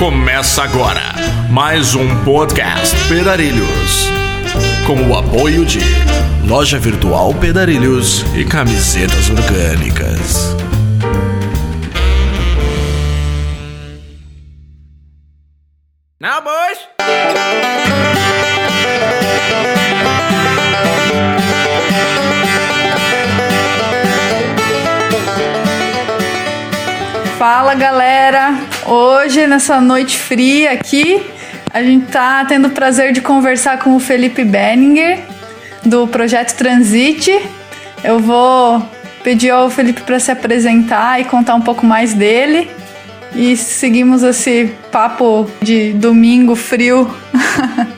Começa agora mais um podcast Pedarilhos. Com o apoio de Loja Virtual Pedarilhos e Camisetas Orgânicas. Hoje, nessa noite fria aqui, a gente tá tendo o prazer de conversar com o Felipe Benninger, do projeto Transite. Eu vou pedir ao Felipe para se apresentar e contar um pouco mais dele. E seguimos esse papo de domingo frio.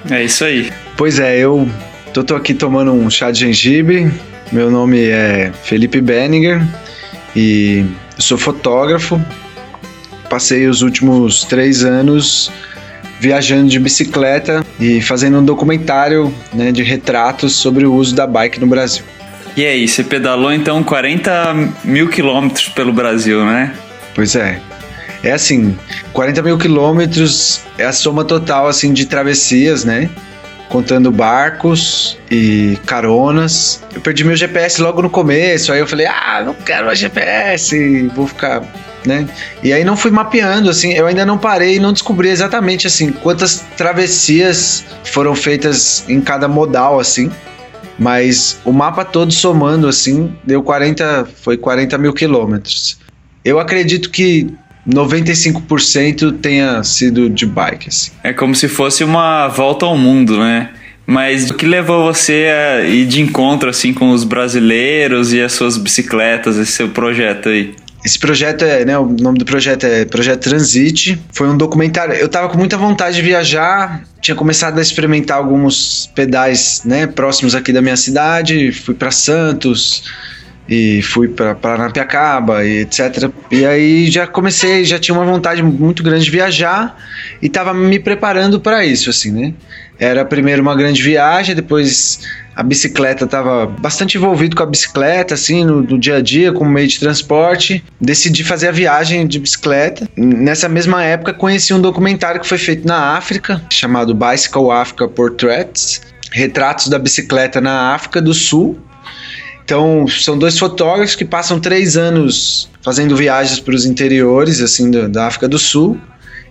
É isso aí. Pois é, eu tô, tô aqui tomando um chá de gengibre. Meu nome é Felipe Benninger e eu sou fotógrafo. Passei os últimos três anos viajando de bicicleta e fazendo um documentário né, de retratos sobre o uso da bike no Brasil. E aí, você pedalou então 40 mil quilômetros pelo Brasil, né? Pois é. É assim, 40 mil quilômetros é a soma total assim de travessias, né? Contando barcos e caronas. Eu perdi meu GPS logo no começo, aí eu falei, ah, não quero mais GPS, vou ficar, né? E aí não fui mapeando, assim, eu ainda não parei e não descobri exatamente, assim, quantas travessias foram feitas em cada modal, assim. Mas o mapa todo somando, assim, deu 40, foi 40 mil quilômetros. Eu acredito que 95% tenha sido de bike, assim. É como se fosse uma volta ao mundo, né? Mas o que levou você a ir de encontro assim com os brasileiros e as suas bicicletas, esse seu projeto aí? Esse projeto é, né, o nome do projeto é Projeto Transite. Foi um documentário. Eu tava com muita vontade de viajar, tinha começado a experimentar alguns pedais, né, próximos aqui da minha cidade, fui para Santos e fui para Paranapiacaba e etc. E aí já comecei, já tinha uma vontade muito grande de viajar e tava me preparando para isso, assim, né? Era primeiro uma grande viagem, depois a bicicleta estava bastante envolvido com a bicicleta, assim, no, no, dia a dia, como meio de transporte. Decidi fazer a viagem de bicicleta. Nessa mesma época, conheci um documentário que foi feito na África, chamado Bicycle Africa Portraits Retratos da Bicicleta na África do Sul. Então, são dois fotógrafos que passam três anos fazendo viagens para os interiores, assim, da, da África do Sul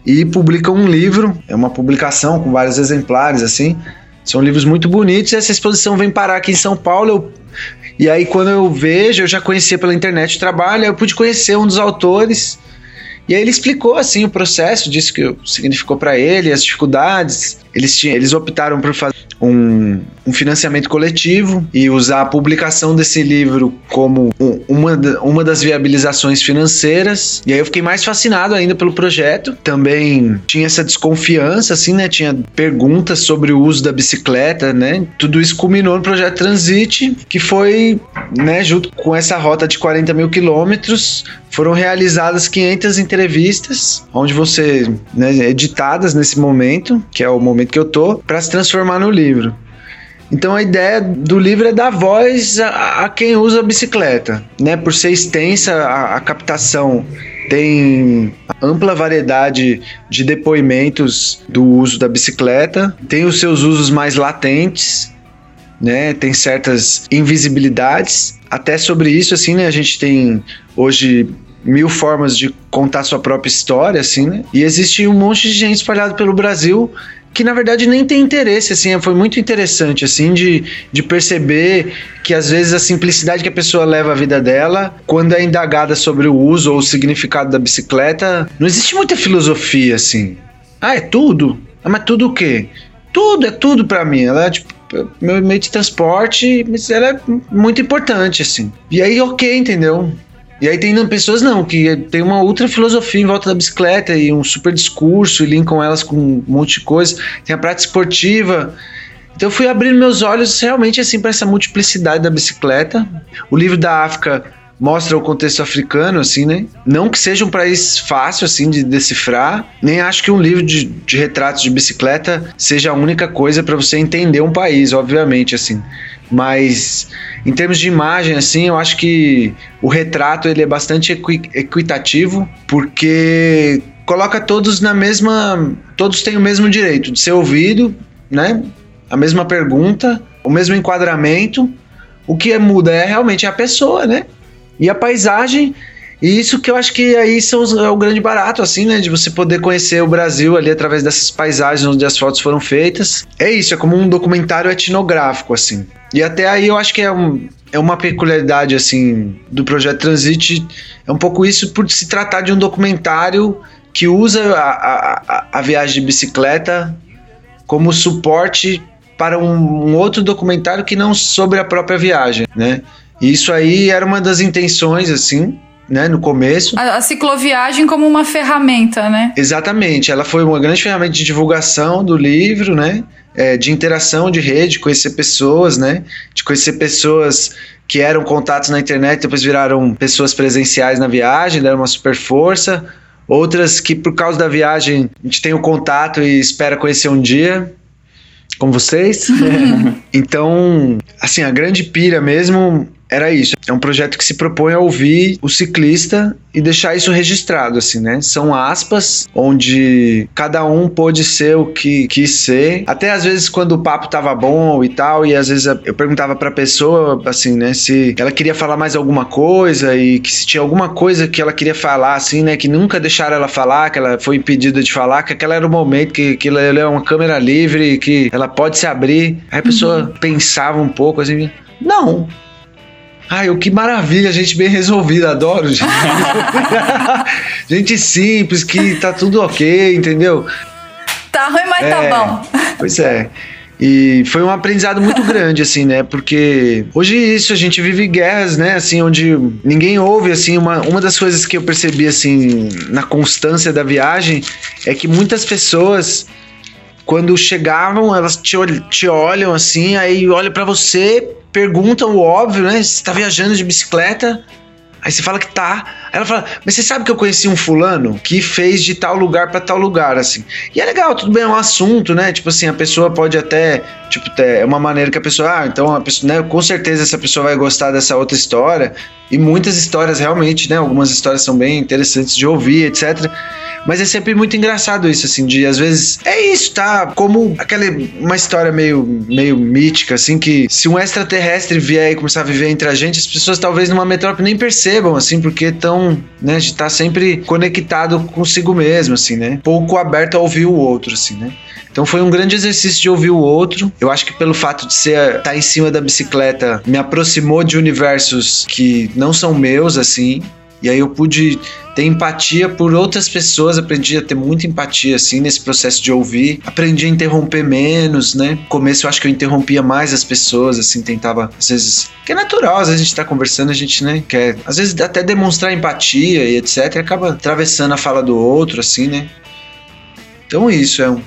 e publicam um livro, é uma publicação com vários exemplares, assim, são livros muito bonitos. E essa exposição vem parar aqui em São Paulo. Eu, e aí, quando eu vejo, eu já conhecia pela internet o trabalho, eu pude conhecer um dos autores. E aí ele explicou assim o processo, disse que significou para ele, as dificuldades. Eles, tinham, eles optaram por fazer um, um, financiamento coletivo e usar a publicação desse livro como um, uma, uma das viabilizações financeiras. E aí eu fiquei mais fascinado ainda pelo projeto. Também tinha essa desconfiança, assim, né? Tinha perguntas sobre o uso da bicicleta, né? Tudo isso culminou no projeto Transite, que foi, né, junto com essa rota de 40 mil quilômetros, foram realizadas 500 entrevistas, onde você, né, editadas nesse momento, que é o momento que eu tô, para se transformar no livro. Então a ideia do livro é dar voz a, a quem usa a bicicleta, né? Por ser extensa a, a captação tem ampla variedade de depoimentos do uso da bicicleta, tem os seus usos mais latentes, né? Tem certas invisibilidades. Até sobre isso, assim, né? A gente tem hoje mil formas de contar sua própria história, assim, né? E existe um monte de gente espalhada pelo Brasil que na verdade nem tem interesse, assim, foi muito interessante, assim, de, de perceber que às vezes a simplicidade que a pessoa leva a vida dela, quando é indagada sobre o uso ou o significado da bicicleta, não existe muita filosofia, assim. Ah, é tudo? Ah, mas tudo o quê? Tudo, é tudo para mim. Ela é, tipo, meu meio de transporte, mas ela é muito importante, assim. E aí, ok, entendeu? E aí tem pessoas não, que tem uma outra filosofia em volta da bicicleta e um super discurso e linkam elas com um monte de coisa. Tem a prática esportiva. Então eu fui abrindo meus olhos realmente assim para essa multiplicidade da bicicleta. O livro da África mostra o contexto africano, assim, né? Não que seja um país fácil, assim, de decifrar, nem acho que um livro de, de retratos de bicicleta seja a única coisa para você entender um país, obviamente, assim. Mas em termos de imagem, assim, eu acho que o retrato ele é bastante equi equitativo, porque coloca todos na mesma. Todos têm o mesmo direito de ser ouvido, né? A mesma pergunta, o mesmo enquadramento. O que muda é realmente a pessoa, né? E a paisagem. E isso que eu acho que aí são os, é o grande barato, assim, né? De você poder conhecer o Brasil ali através dessas paisagens onde as fotos foram feitas. É isso, é como um documentário etnográfico, assim. E até aí eu acho que é, um, é uma peculiaridade, assim, do projeto Transit. É um pouco isso por se tratar de um documentário que usa a, a, a viagem de bicicleta como suporte para um, um, outro documentário que não sobre a própria viagem, né? E isso aí era uma das intenções, assim, né, no começo. A, a, cicloviagem como uma ferramenta, né? Exatamente, ela foi uma grande ferramenta de divulgação do livro, né? É, de interação de rede, conhecer pessoas, né? De conhecer pessoas que eram contatos na internet, depois viraram pessoas presenciais na viagem, deram uma super força. Outras que por causa da viagem a gente tem o contato e espera conhecer um dia, como vocês. então, assim, a grande pira mesmo era isso. É um projeto que se propõe a ouvir o ciclista e deixar isso registrado, assim, né? São aspas onde cada um pôde ser o que quis ser. Até às vezes quando o papo tava bom e tal, e às vezes eu perguntava pra pessoa, assim, né, se ela queria falar mais alguma coisa e que se tinha alguma coisa que ela queria falar, assim, né, que nunca deixaram ela falar, que ela foi impedida de falar, que aquela era o momento que, ela é uma câmera livre, que ela pode se abrir. Aí a pessoa uhum. pensava um pouco, assim, não, Ai, o que maravilha, gente bem resolvida, adoro. Gente, gente simples, que tá tudo ok, entendeu? Tá ruim, mas tá é, tá bom. Pois é. E foi um aprendizado muito grande, assim, né? Porque hoje isso, a gente vive guerras, né? Assim, onde ninguém ouve, assim, uma, uma das coisas que eu percebi, assim, na constância da viagem é que muitas pessoas quando chegavam, elas te, te olham assim, aí olham para você, perguntam o óbvio, né? Você tá viajando de bicicleta? Aí você fala que tá. Aí ela fala, mas você sabe que eu conheci um fulano que fez de tal lugar para tal lugar, assim. E é legal, tudo bem, é um assunto, né? Tipo assim, a pessoa pode até, tipo, é uma maneira que a pessoa, ah, então a pessoa, né? Com certeza essa pessoa vai gostar dessa outra história. E muitas histórias realmente, né? Algumas histórias são bem interessantes de ouvir, etc. Mas é sempre muito engraçado isso, assim, de às vezes. É isso, tá? Como aquela. Uma história meio, meio mítica, assim, que se um extraterrestre vier e começar a viver entre a gente, as pessoas talvez numa metrópole nem percebam, assim, porque estão, né? De estar tá sempre conectado consigo mesmo, assim, né? Pouco aberto a ouvir o outro, assim, né? Então foi um grande exercício de ouvir o outro. Eu acho que pelo fato de ser estar tá em cima da bicicleta me aproximou de universos que não são meus assim. E aí eu pude ter empatia por outras pessoas, aprendi a ter muita empatia, assim, nesse processo de ouvir. Aprendi a interromper menos, né? No começo eu acho que eu interrompia mais as pessoas, assim, tentava, às vezes. Que é natural, às vezes a gente tá conversando, a gente, né, quer, às vezes até demonstrar empatia e etc. E acaba atravessando a fala do outro, assim, né? Então isso é um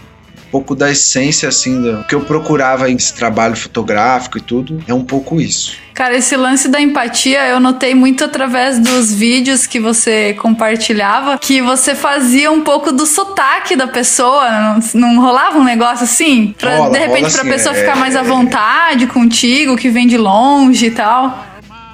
pouco da essência, assim, do que eu procurava em esse trabalho fotográfico e tudo, é um pouco isso. Cara, esse lance da empatia eu notei muito através dos vídeos que você compartilhava, que você fazia um pouco do sotaque da pessoa, não, não rolava um negócio assim? Pra, rola, de repente, pra assim, pessoa é, ficar mais à vontade contigo, que vem de longe e tal.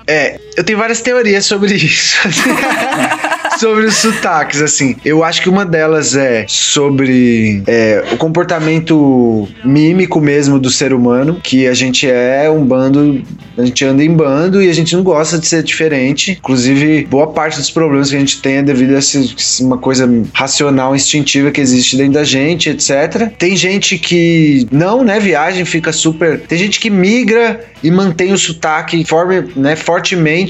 É, eu tenho várias teorias sobre isso. sobre os sotaques, assim. Eu acho que uma delas é sobre é, o comportamento mímico mesmo do ser humano, que a gente é um bando, a gente anda em bando e a gente não gosta de ser diferente. Inclusive, boa parte dos problemas que a gente tem é devido a essa, uma coisa racional, instintiva que existe dentro da gente, etc. Tem gente que não, né, viagem, fica super. Tem gente que migra e mantém o sotaque forme, né, fortemente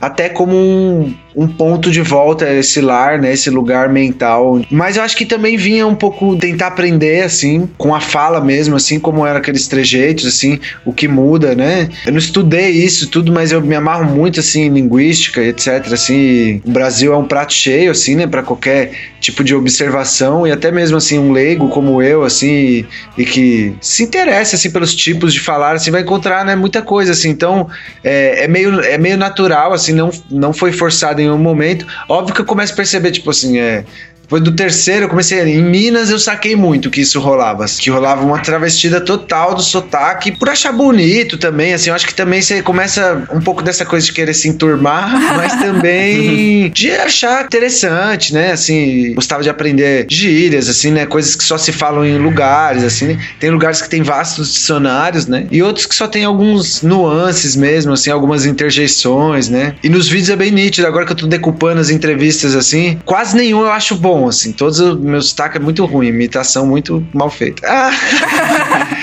até como um, um ponto de volta esse lar, né, esse lugar mental. Mas eu acho que também vinha um pouco tentar aprender assim, com a fala mesmo, assim como eram aqueles trejeitos, assim, o que muda, né? Eu não estudei isso tudo, mas eu me amarro muito assim em linguística, etc, assim, o Brasil é um prato cheio assim, né, para qualquer tipo de observação e até mesmo assim um leigo como eu, assim, e, que se interessa assim pelos tipos de falar, assim, vai encontrar, né, muita coisa assim. Então, é, é meio é meio natural, assim, não, não foi forçado em um momento. Óbvio que eu começo a perceber, tipo assim, é. Depois do terceiro, eu comecei. Em Minas, eu saquei muito que isso rolava. Que rolava uma travestida total do sotaque, por achar bonito também. Assim, eu acho que também você começa um pouco dessa coisa de querer se enturmar, mas também de achar interessante, né? Assim, gostava de aprender gírias, assim, né? Coisas que só se falam em lugares, assim. Né? Tem lugares que tem vastos dicionários, né? E outros que só tem alguns nuances mesmo, assim, algumas interjeições, né? E nos vídeos é bem nítido. Agora que eu tô decupando as entrevistas, assim, quase nenhum eu acho bom bom, assim. Todos os meus sotaque é muito ruim, imitação muito mal feita. Ah!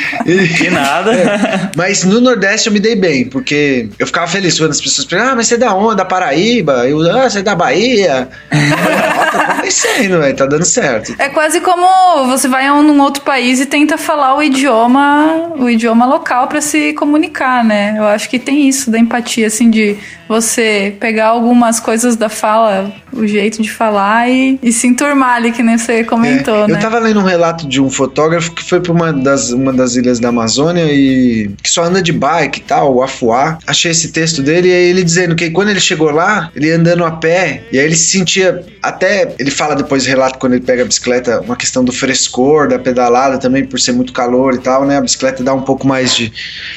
que nada. É, mas no Nordeste eu me dei bem, porque eu ficava feliz quando as pessoas perguntam, ah, mas você é da onde? Da Paraíba? Eu, ah, você é da Bahia? ah, tá acontecendo, velho, tá dando certo. É quase como você vai a um outro país e tenta falar o idioma, o idioma local para se comunicar, né? Eu acho que tem isso da empatia, assim, de você pegar algumas coisas da fala, o jeito de falar e, e se enturmar ali, que nem você comentou, é, né? Eu tava lendo um relato de um fotógrafo que foi pra uma das, uma das ilhas da Amazônia e que só anda de bike e tal, o Afuá. Achei esse texto dele e ele dizendo que quando ele chegou lá, ele andando a pé, e aí ele se sentia até, ele fala depois relato quando ele pega a bicicleta, uma questão do frescor, da pedalada também, por ser muito calor e tal, né? A bicicleta dá um pouco mais de,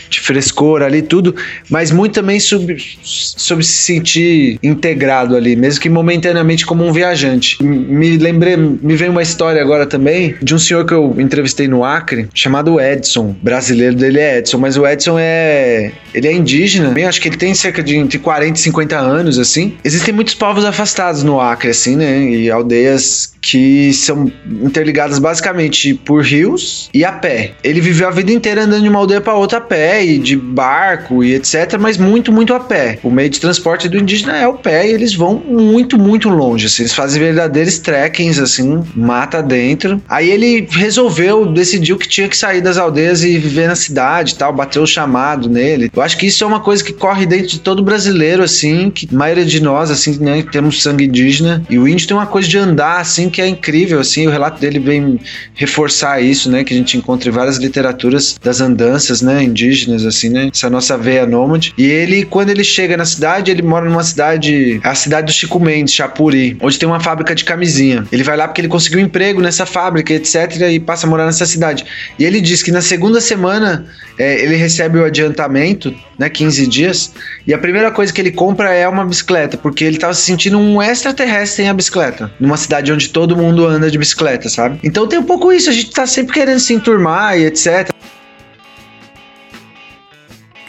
de frescor ali tudo, mas muito também sobre sobre se sentir integrado ali, mesmo que momentaneamente como um viajante. Me lembrei, me veio uma história agora também de um senhor que eu entrevistei no Acre, chamado Edson. brasileiro dele é Edson, mas o Edson é ele é indígena, bem, acho que ele tem cerca de entre 40 e 50 anos assim. Existem muitos povos afastados no Acre assim, né? E aldeias que são interligadas basicamente por rios e a pé. Ele viveu a vida inteira andando de uma aldeia para outra a pé e de barco e etc, mas muito muito a pé. O meio de transporte do indígena é o pé e eles vão muito, muito longe. Assim, eles fazem verdadeiros trekkings, assim, mata dentro. Aí ele resolveu, decidiu que tinha que sair das aldeias e viver na cidade tal, bateu o chamado nele. Eu acho que isso é uma coisa que corre dentro de todo brasileiro, assim, que a maioria de nós, assim, né, temos sangue indígena. E o índio tem uma coisa de andar, assim, que é incrível, assim. O relato dele vem reforçar isso, né, que a gente encontra em várias literaturas das andanças, né, indígenas, assim, né, essa nossa veia nômade. E ele, quando ele chega na cidade, ele mora numa cidade, a cidade do Chico Mendes, Chapuri, onde tem uma fábrica de camisinha. Ele vai lá porque ele conseguiu um emprego nessa fábrica, etc, e passa a morar nessa cidade. E ele diz que na segunda semana é, ele recebe o adiantamento, né, 15 dias, e a primeira coisa que ele compra é uma bicicleta, porque ele tava se sentindo um extraterrestre em a bicicleta, numa cidade onde todo mundo anda de bicicleta, sabe? Então tem um pouco isso, a gente tá sempre querendo se enturmar e etc.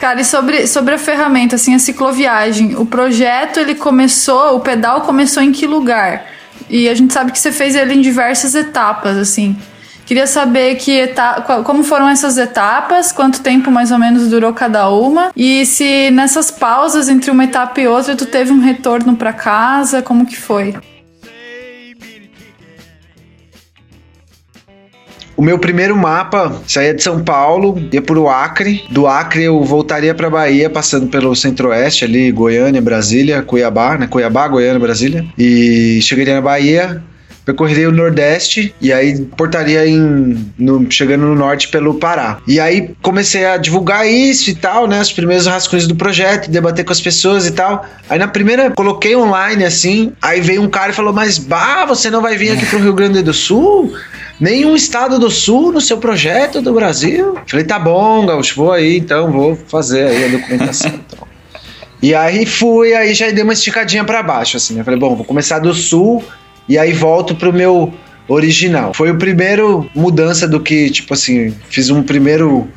Cara, e sobre, sobre a ferramenta, assim, a cicloviagem, o projeto ele começou, o pedal começou em que lugar? E a gente sabe que você fez ele em diversas etapas, assim. Queria saber que como foram essas etapas, quanto tempo mais ou menos durou cada uma e se nessas pausas entre uma etapa e outra tu teve um retorno para casa, como que foi? O meu primeiro mapa saía de São Paulo, ia para o Acre. Do Acre eu voltaria para Bahia, passando pelo Centro-Oeste, ali, Goiânia, Brasília, Cuiabá, né? Cuiabá, Goiânia, Brasília. E chegaria na Bahia, percorreria o Nordeste e aí portaria em no, chegando no Norte pelo Pará. E aí comecei a divulgar isso e tal, né? Os primeiros rascunhos do projeto, debater com as pessoas e tal. Aí na primeira coloquei online assim, aí veio um cara e falou: "Mas bah, você não vai vir aqui pro Rio Grande do Sul?" nenhum estado do sul no seu projeto do Brasil. Falei, tá bom, Gaúcho, vou aí, então vou fazer aí a documentação. Então. E aí fui, aí já dei uma esticadinha para baixo, assim, né? Falei, bom, vou começar do sul e aí volto pro meu original. Foi o primeiro mudança do que, tipo assim, fiz um primeiro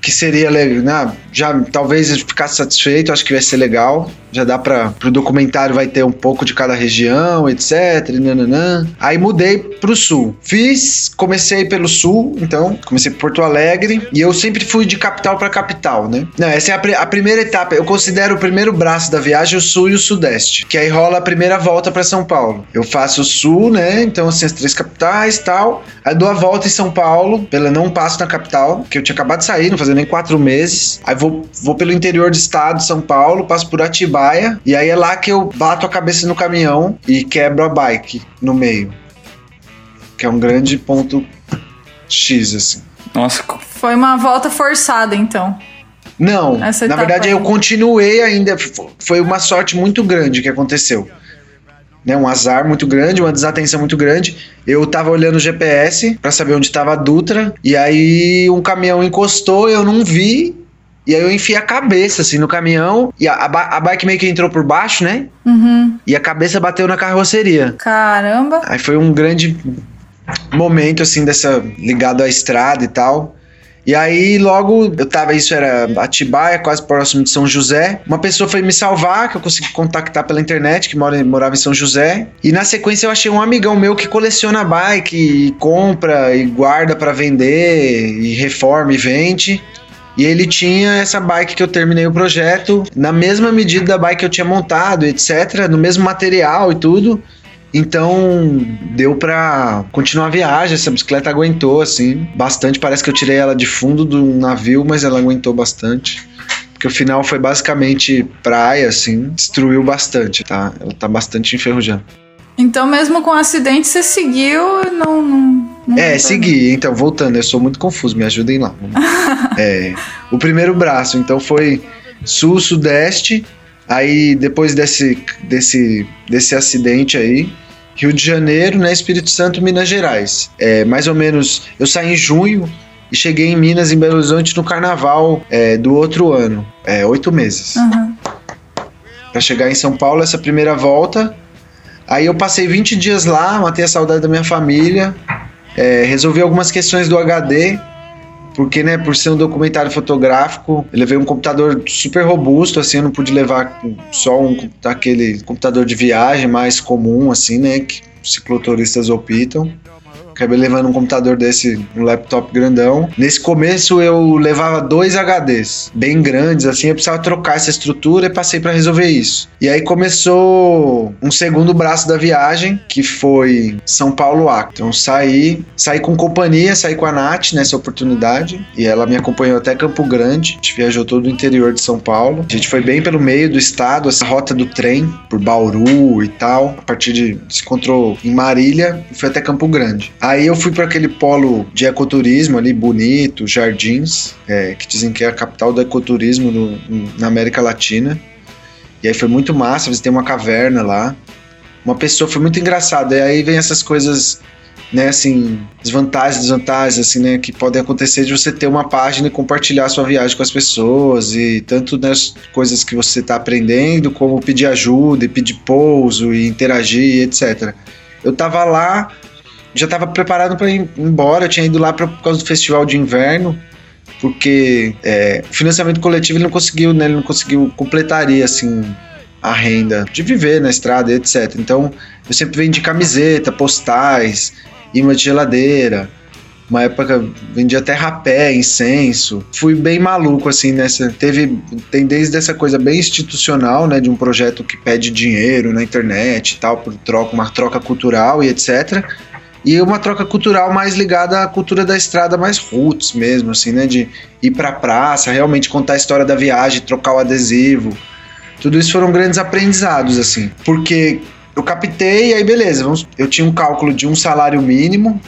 que seria legal, né? já talvez ficasse satisfeito, acho que vai ser legal. Já dá para pro documentário vai ter um pouco de cada região, etc. Nananã. Aí mudei pro sul. Fiz, comecei pelo sul, então comecei por Porto Alegre e eu sempre fui de capital para capital, né? Não, essa é a, pr a, primeira etapa. Eu considero o primeiro braço da viagem o sul e o sudeste, que aí rola a primeira volta para São Paulo. Eu faço o sul, né? Então assim as três capitais, tal. Aí dou a volta em São Paulo, pela não passo na capital, que eu tinha acabado de sair, não fazia nem quatro meses. Aí vou, vou pelo interior do estado, São Paulo, passo por Atibaia, e aí é lá que eu bato a cabeça no caminhão e quebro a bike no meio. Que é um grande ponto X, assim. Nossa. Foi uma volta forçada, então. Não, Essa na verdade aí. eu continuei ainda. Foi uma sorte muito grande que aconteceu. Né, um azar muito grande, uma desatenção muito grande. Eu tava olhando o GPS pra saber onde tava a Dutra, e aí um caminhão encostou, eu não vi, e aí eu enfiei a cabeça assim no caminhão, e a, a, a bike meio que entrou por baixo, né? Uhum. E a cabeça bateu na carroceria. Caramba. Aí foi um grande momento, assim, dessa. ligado à estrada e tal. E aí, logo, eu tava, isso era Atibaia, quase próximo de São José. Uma pessoa foi me salvar, que eu consegui contactar pela internet, que mora, morava em São José. E na sequência eu achei um amigão meu que coleciona bike, e compra e guarda pra vender, e reforma e vende. E ele tinha essa bike que eu terminei o projeto, na mesma medida da bike que eu tinha montado, etc., no mesmo material e tudo. Então deu pra continuar a viagem. Essa bicicleta aguentou assim bastante. Parece que eu tirei ela de fundo do navio, mas ela aguentou bastante. Porque o final foi basicamente praia, assim, destruiu bastante, tá? Ela tá bastante enferrujada. Então, mesmo com o acidente, você seguiu não. não, não É, retornou. segui. Então, voltando, eu sou muito confuso, me ajudem lá. é, o primeiro braço, então, foi sul-sudeste. Aí, depois desse, desse, desse acidente aí, Rio de Janeiro, né? Espírito Santo, Minas Gerais. É, mais ou menos, eu saí em junho e cheguei em Minas, em Belo Horizonte, no carnaval é, do outro ano. É, oito meses. Uhum. Pra chegar em São Paulo, essa primeira volta. Aí eu passei 20 dias lá, matei a saudade da minha família, é, resolvi algumas questões do HD, porque, né, por ser um documentário fotográfico, eu levei um computador super robusto, assim, eu não pude levar só um aquele computador de viagem mais comum, assim, né, que cicloturistas optam. Acabei levando um computador desse, um laptop grandão. Nesse começo eu levava dois HDs, bem grandes, assim, eu precisava trocar essa estrutura e passei para resolver isso. E aí começou um segundo braço da viagem, que foi São Paulo Acre. Então saí, saí com companhia, saí com a Nath nessa oportunidade, e ela me acompanhou até Campo Grande. A gente viajou todo o interior de São Paulo. A gente foi bem pelo meio do estado, essa rota do trem, por Bauru e tal. A partir de. se encontrou em Marília e foi até Campo Grande. Aí eu fui para aquele polo de ecoturismo ali, bonito, Jardins, é, que dizem que é a capital do ecoturismo no- na América Latina. E aí foi muito massa, visitei uma caverna lá. Uma pessoa, foi muito engraçado. E aí vem essas coisas, né, assim, desvantagens, desvantagens, assim, né, que podem acontecer de você ter uma página e compartilhar sua viagem com as pessoas. E tanto nas coisas que você está aprendendo, como pedir ajuda e pedir pouso e interagir, etc. Eu tava lá, já estava preparado para ir embora, eu tinha ido lá pra, por causa do festival de inverno, porque é, o financiamento coletivo ele não conseguiu, né, ele não conseguiu completaria assim a renda de viver na estrada, etc. Então eu sempre vendi camiseta, postais, imã de geladeira. Uma época vendia até rapé, incenso. Fui bem maluco assim nessa. Teve tem desde essa coisa bem institucional, né, de um projeto que pede dinheiro na internet e tal por troca, uma troca cultural e etc e uma troca cultural mais ligada à cultura da estrada mais roots mesmo, assim, né? De ir pra praça, realmente contar a história da viagem, trocar o adesivo. Tudo isso foram grandes aprendizados, assim. Porque eu captei e aí beleza, vamos, eu tinha um cálculo de um salário mínimo,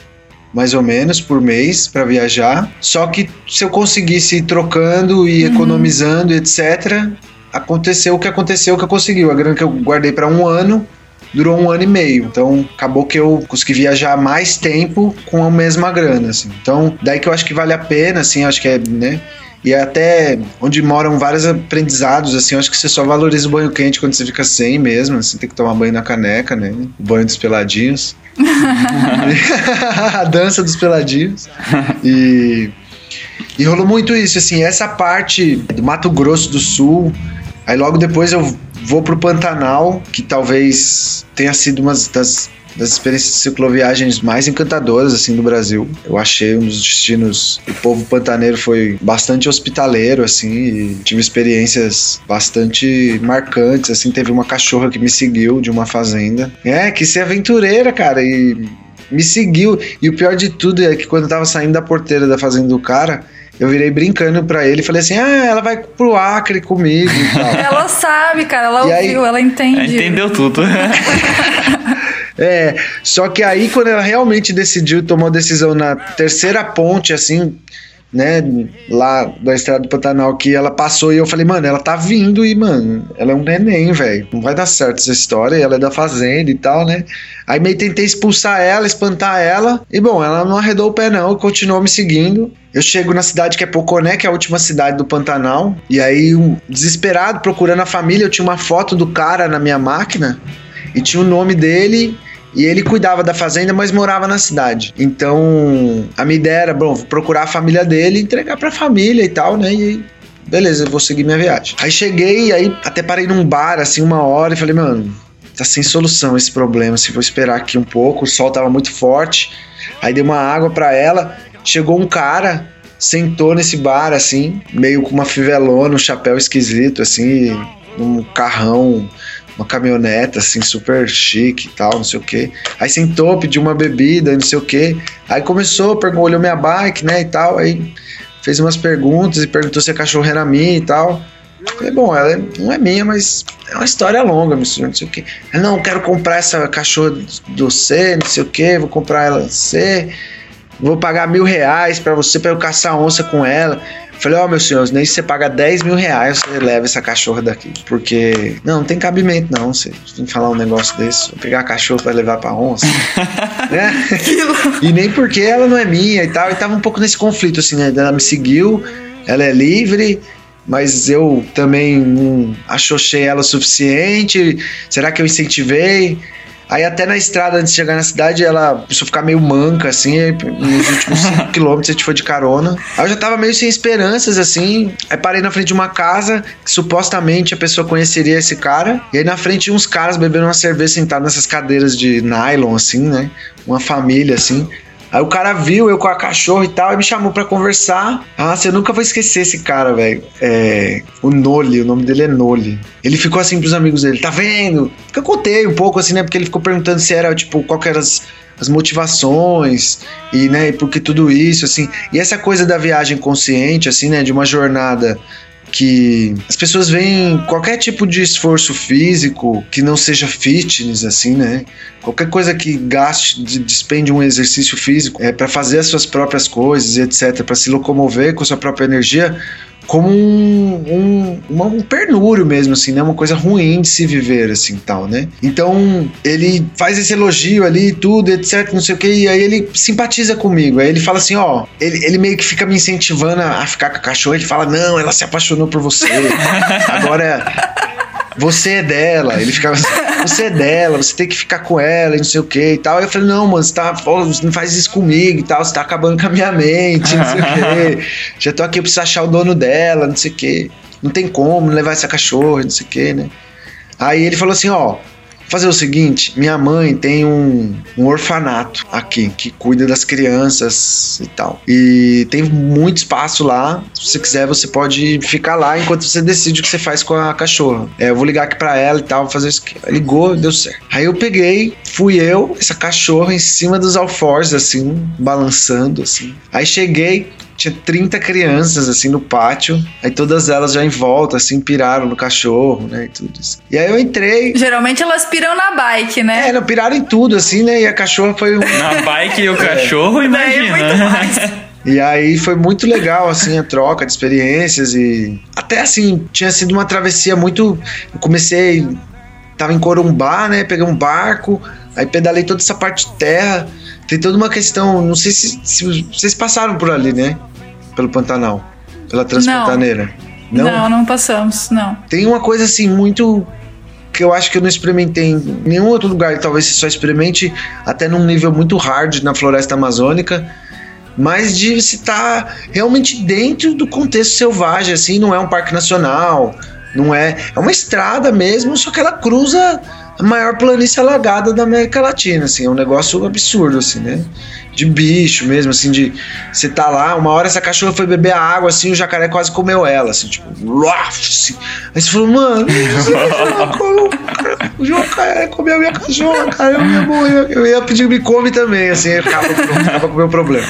mais ou menos, por mês para viajar. Só que se eu conseguisse ir trocando e economizando, etc., aconteceu o que aconteceu que eu consegui. A grana que eu guardei para um ano durou um ano e meio. Então, acabou que eu consegui viajar mais tempo com a mesma grana, assim. Então, daí que eu acho que vale a pena, assim, acho que é, né? E até onde moram vários aprendizados, assim, eu acho que você só valoriza o banho quente quando você fica sem mesmo, assim, tem que tomar banho na caneca, né? O banho dos peladinhos. a dança dos peladinhos. E, e rolou muito isso, assim, essa parte do Mato Grosso do Sul. Aí logo depois eu vou pro Pantanal, que talvez tenha sido uma das, das experiências de cicloviagens mais encantadoras assim do Brasil. Eu achei um dos destinos. O povo pantaneiro foi bastante hospitaleiro assim, tive experiências bastante marcantes. Assim, teve uma cachorra que me seguiu de uma fazenda. É, que ser aventureira, cara, e me seguiu. E o pior de tudo é que quando eu tava saindo da porteira da fazenda do cara, eu virei brincando pra ele e falei assim: ah, ela vai pro Acre comigo e tal. Ela sabe, cara, ela E aí- ouviu, ela entende. Entendeu tudo. É, só que aí quando ela realmente decidiu, tomou a decisão na terceira ponte, assim, né, lá da estrada do Pantanal que ela passou e eu falei, mano, ela tá vindo e, mano, ela é um neném, velho. Não vai dar certo essa história, ela é da fazenda e tal, né? Aí meio tentei expulsar ela, espantar ela. E bom, ela não arredou o pé, não, continuou me seguindo. Eu chego na cidade que é Poconé, que é a última cidade do Pantanal. E aí, um, desesperado, procurando a família, eu tinha uma foto do cara na minha máquina e tinha o nome dele e ele cuidava da fazenda, mas morava na cidade. Então, a minha ideia era, bom, procurar a família dele, entregar pra família e tal, né? E beleza, vou seguir minha viagem. Aí cheguei, aí até parei num bar, assim, uma hora e falei, mano, tá sem solução esse problema. Se vou esperar aqui um pouco, o sol tava muito forte. Aí dei uma água para ela. Chegou um cara, sentou nesse bar, assim, meio com uma fivelona, um chapéu esquisito, assim, um carrão uma caminhoneta, assim, super chique e tal, não sei o que. Aí sentou, pediu uma bebida, não sei o que. Aí começou, perguntou, olhou minha bike, né, e tal. Aí fez umas perguntas e perguntou se a cachorra era minha e tal. Falei, bom, ela não é minha, mas é uma história longa, não sei o que. Não, quero comprar essa cachorra do C, não sei o que, vou comprar ela C, vou pagar mil reais para você para eu caçar onça com ela. Falei, ó, oh, meu senhor, nem se você paga 10 mil reais, você leva essa cachorra daqui. Porque, não, não tem cabimento, não. Você tem que falar um negócio desse. Vou pegar a cachorra pra levar pra onça. né? e nem porque ela não é minha e tal. E tava um pouco nesse conflito, assim, né? Ela me seguiu, ela é livre, mas eu também não achochei ela o suficiente. Será que eu incentivei? Aí até na estrada, antes de chegar na cidade, ela começou a ficar meio manca, assim, nos últimos 5 quilômetros a gente foi de carona. Aí eu já tava meio sem esperanças, assim. Aí parei na frente de uma casa que supostamente a pessoa conheceria esse cara. E aí na frente uns caras bebendo uma cerveja sentados nessas cadeiras de nylon, assim, né? Uma família, assim. Aí o cara viu eu com a cachorra e tal e me chamou para conversar. Nossa, eu nunca vou esquecer esse cara, velho. É, o Noli, o nome dele é Noli. Ele ficou assim pros amigos dele, tá vendo? Eu contei um pouco assim, né? Porque ele ficou perguntando se era, tipo, qual que eram as, as motivações e, né, e por que tudo isso, assim. E essa coisa da viagem consciente, assim, né? De uma jornada que as pessoas veem qualquer tipo de esforço físico que não seja fitness, assim, né? Qualquer coisa que gaste, despende um exercício físico é para fazer as suas próprias coisas, etc., para se locomover com sua própria energia, como um, um, um pernúrio mesmo, assim, né? Uma coisa ruim de se viver, assim, tal, né? Então, ele faz esse elogio ali, tudo, etc, não sei o que, e aí ele simpatiza comigo. Aí ele fala assim, ó, ele, ele meio que fica me incentivando a, a ficar com a cachorra, ele fala, não, ela se apaixonou por você. Agora você é dela. Ele ficava assim, você é dela, você tem que ficar com ela e não sei o que e tal. Aí eu falei, não, mano, você, tá, você não faz isso comigo e tal, você tá acabando com a minha mente, não sei o que. Já tô aqui, eu preciso achar o dono dela, não sei o que. Não tem como levar essa cachorra, não sei o que, né? Aí ele falou assim, ó, fazer o seguinte: minha mãe tem um, um orfanato aqui que cuida das crianças e tal. E tem muito espaço lá. Se você quiser, você pode ficar lá enquanto você decide o que você faz com a cachorra. É, eu vou ligar aqui pra ela e tal, vou fazer isso aqui. Ligou, deu certo. Aí eu peguei, fui eu, essa cachorra em cima dos alforjes, assim, balançando, assim. Aí cheguei, tinha 30 crianças, assim, no pátio. Aí todas elas já em volta, assim, piraram no cachorro, né? E tudo isso. E aí eu entrei. Geralmente elas piram na bike, né? É, não, piraram em tudo, assim, né? E a cachorra foi. Na bike e o cachorro, é. imagina. É muito mais. E aí foi muito legal, assim, a troca de experiências e. Até assim, tinha sido uma travessia muito. Eu comecei. Tava em Corumbá, né? Peguei um barco, aí pedalei toda essa parte de terra. Tem toda uma questão. Não sei se, se vocês passaram por ali, né? pelo Pantanal? Pela Transpantaneira? Não. não, não, não passamos, não. Tem uma coisa assim muito que eu acho que eu não experimentei em nenhum outro lugar, talvez você só experimente até num nível muito hard na floresta amazônica, mas de estar tá realmente dentro do contexto selvagem, assim, não é um parque nacional, não é, é uma estrada mesmo, só que ela cruza a maior planície alagada da América Latina, assim, é um negócio absurdo, assim, né? De bicho mesmo, assim, de você tá lá, uma hora essa cachorra foi beber a água, assim, o jacaré quase comeu ela, assim, tipo, assim. aí você falou, mano, o jacaré comeu a minha cachorra, cara, eu ia morrer, eu ia pedir me come também, assim, acaba, acaba com o meu problema.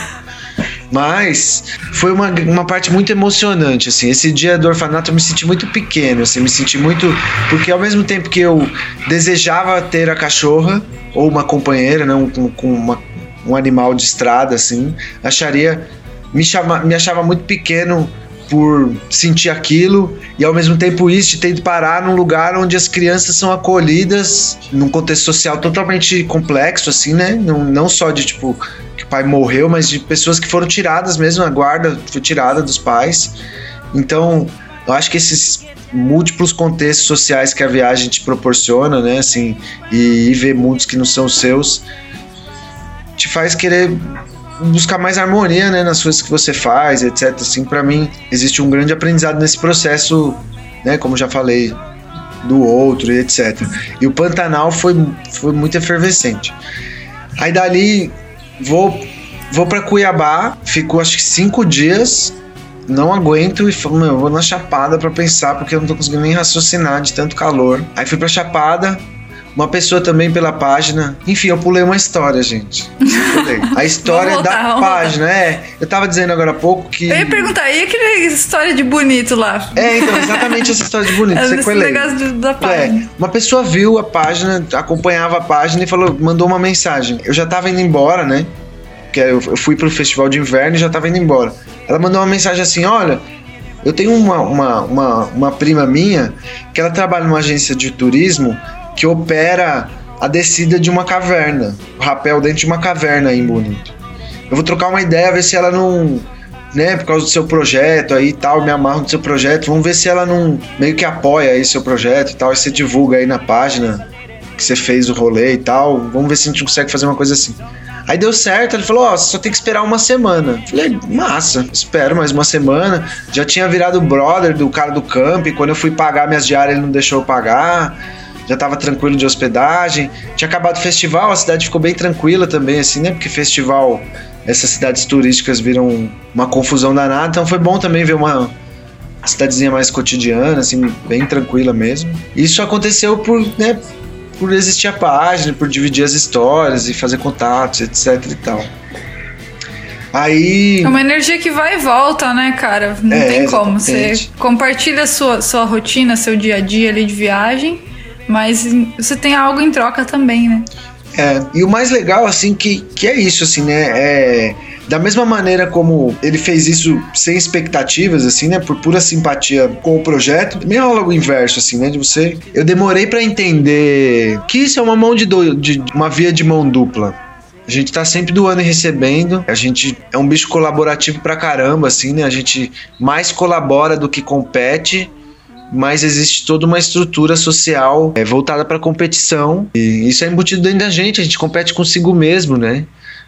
Mas foi uma, uma parte muito emocionante, assim. Esse dia do orfanato eu me senti muito pequeno, assim, me senti muito. Porque ao mesmo tempo que eu desejava ter a cachorra, ou uma companheira, né, um, com uma, um animal de estrada, assim, acharia me, chama, me achava muito pequeno por sentir aquilo e ao mesmo tempo isso tem de parar num lugar onde as crianças são acolhidas num contexto social totalmente complexo assim né? Não, não só de tipo que o pai morreu mas de pessoas que foram tiradas mesmo a guarda foi tirada dos pais. Então eu acho que esses múltiplos contextos sociais que a viagem te proporciona né assim e, e ver mundos que não são seus te faz querer buscar mais harmonia, né, nas coisas que você faz, etc. Assim, para mim existe um grande aprendizado nesse processo, né, como já falei, do outro e etc. E o Pantanal foi, foi muito efervescente. Aí dali vou vou para Cuiabá, fico acho que cinco dias, não aguento e falo, meu, vou na Chapada para pensar porque eu não tô conseguindo nem raciocinar de tanto calor. Aí fui para Chapada, uma pessoa também pela página. Enfim, eu pulei uma história, gente. A história voltar, da página, voltar. é. Eu tava dizendo agora há pouco que. Eu ia perguntar, e aquela história de bonito lá? É, então, exatamente essa história de bonito. Esse negócio da página. É, uma pessoa viu a página, acompanhava a página e falou, mandou uma mensagem. Eu já tava indo embora, né? Que eu fui pro festival de inverno e já tava indo embora. Ela mandou uma mensagem assim: olha. Eu tenho uma, uma, uma, uma prima minha que ela trabalha numa agência de turismo que opera a descida de uma caverna, o rapel dentro de uma caverna em Bonito. Eu vou trocar uma ideia, ver se ela não, né, por causa do seu projeto aí e tal, me amarro no seu projeto, vamos ver se ela não meio que apoia aí seu projeto e tal, e você divulga aí na página que você fez o rolê e tal, vamos ver se a gente consegue fazer uma coisa assim. Aí deu certo, ele falou: Ó, oh, só tem que esperar uma semana. Falei: massa, espero mais uma semana. Já tinha virado brother do cara do camp, quando eu fui pagar minhas diárias, ele não deixou eu pagar já estava tranquilo de hospedagem. Tinha acabado o festival, a cidade ficou bem tranquila também, assim, né? Porque festival, essas cidades turísticas viram uma confusão danada, então foi bom também ver uma cidadezinha mais cotidiana, assim, bem tranquila mesmo. Isso aconteceu por, né, por existir a página, por dividir as histórias e fazer contatos, etc e tal. Aí. É uma energia que vai e volta, né, cara? Não é, tem como. Exatamente. Você compartilha sua, sua rotina, seu dia a dia ali de viagem mas você tem algo em troca também, né? É, e o mais legal, assim, que, que é isso, assim, né? É, da mesma maneira como ele fez isso sem expectativas, assim, né? Por pura simpatia com o projeto, também rola o inverso, assim, né? De você. Eu demorei para entender que isso é uma mão de, do, de uma via de mão dupla. A gente tá sempre doando e recebendo. A gente é um bicho colaborativo pra caramba, assim, né? A gente mais colabora do que compete mas existe toda uma estrutura social é, voltada para competição e isso é embutido dentro da gente. A gente compete consigo mesmo, né?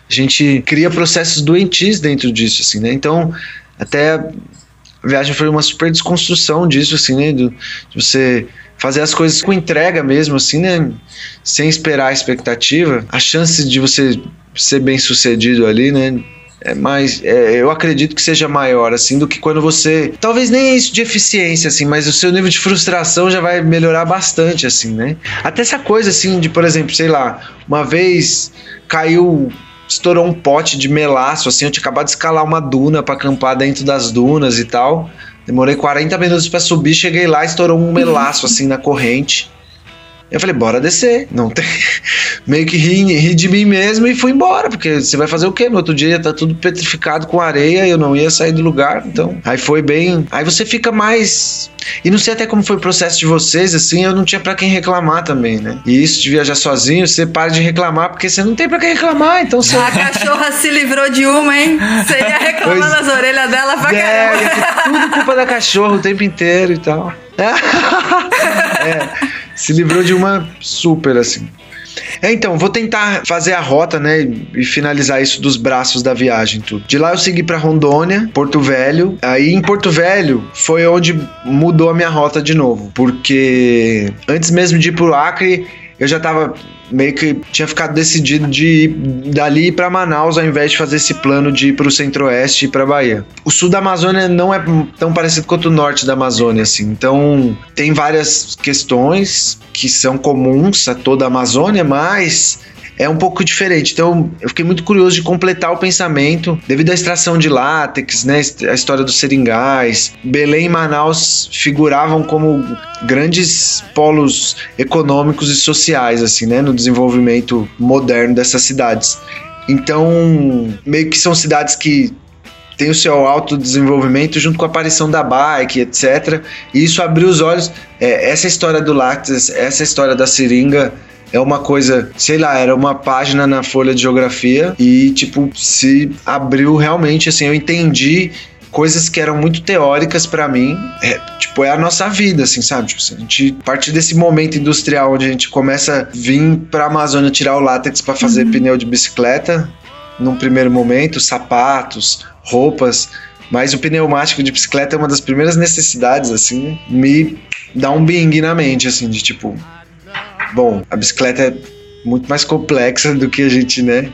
A gente cria processos doentios dentro disso, assim, né? Então, até a viagem foi uma super desconstrução disso, assim, né? Do, de você fazer as coisas com entrega mesmo, assim, né? Sem esperar a expectativa. A chance de você ser bem sucedido ali, né? É mais é, eu acredito que seja maior assim do que quando você talvez nem é isso de eficiência assim mas o seu nível de frustração já vai melhorar bastante assim né? Até essa coisa assim de por exemplo sei lá uma vez caiu estourou um pote de melaço assim eu tinha acabado de escalar uma duna para acampar dentro das dunas e tal. Demorei 40 minutos para subir cheguei lá estourou um melaço assim na corrente eu falei, bora descer. Não tem. Meio que ri, ri de mim mesmo e fui embora, porque você vai fazer o quê? No outro dia tá tudo petrificado com areia e eu não ia sair do lugar. Então, aí foi bem. Aí você fica mais. E não sei até como foi o processo de vocês, assim, eu não tinha para quem reclamar também, né? E isso de viajar sozinho, você para de reclamar porque você não tem para quem reclamar, então você. A cachorra se livrou de uma, hein? Você ia reclamar pois... nas orelhas dela pra é, caramba. tudo culpa da cachorra o tempo inteiro e tal. é se livrou de uma super, assim. É, então, vou tentar fazer a rota, né, e finalizar isso dos braços da viagem, tudo. De lá eu segui para Rondônia, Porto Velho. Aí em Porto Velho foi onde mudou a minha rota de novo, porque antes mesmo de ir pro Acre, eu já tava meio que tinha ficado decidido de ir dali para Manaus ao invés de fazer esse plano de ir para o centro-oeste e para Bahia. O sul da Amazônia não é tão parecido quanto o norte da Amazônia, assim. Então tem várias questões que são comuns a toda a Amazônia, mas é um pouco diferente. Então, eu fiquei muito curioso de completar o pensamento devido à extração de látex, né, a história dos seringais. Belém e Manaus figuravam como grandes polos econômicos e sociais assim, né, no desenvolvimento moderno dessas cidades. Então, meio que são cidades que tem o seu autodesenvolvimento junto com a aparição da bike, etc. E isso abriu os olhos. É, essa história do lácteos, essa história da seringa é uma coisa, sei lá, era uma página na folha de geografia e, tipo, se abriu realmente, assim, eu entendi coisas que eram muito teóricas para mim, é, tipo, é a nossa vida, assim, sabe? Tipo, a gente, a partir desse momento industrial onde a gente começa a vir pra Amazônia tirar o látex para fazer uhum. pneu de bicicleta, num primeiro momento, sapatos, roupas, mas o pneumático de bicicleta é uma das primeiras necessidades, assim, me dá um bing na mente, assim, de tipo, bom, a bicicleta é muito mais complexa do que a gente, né,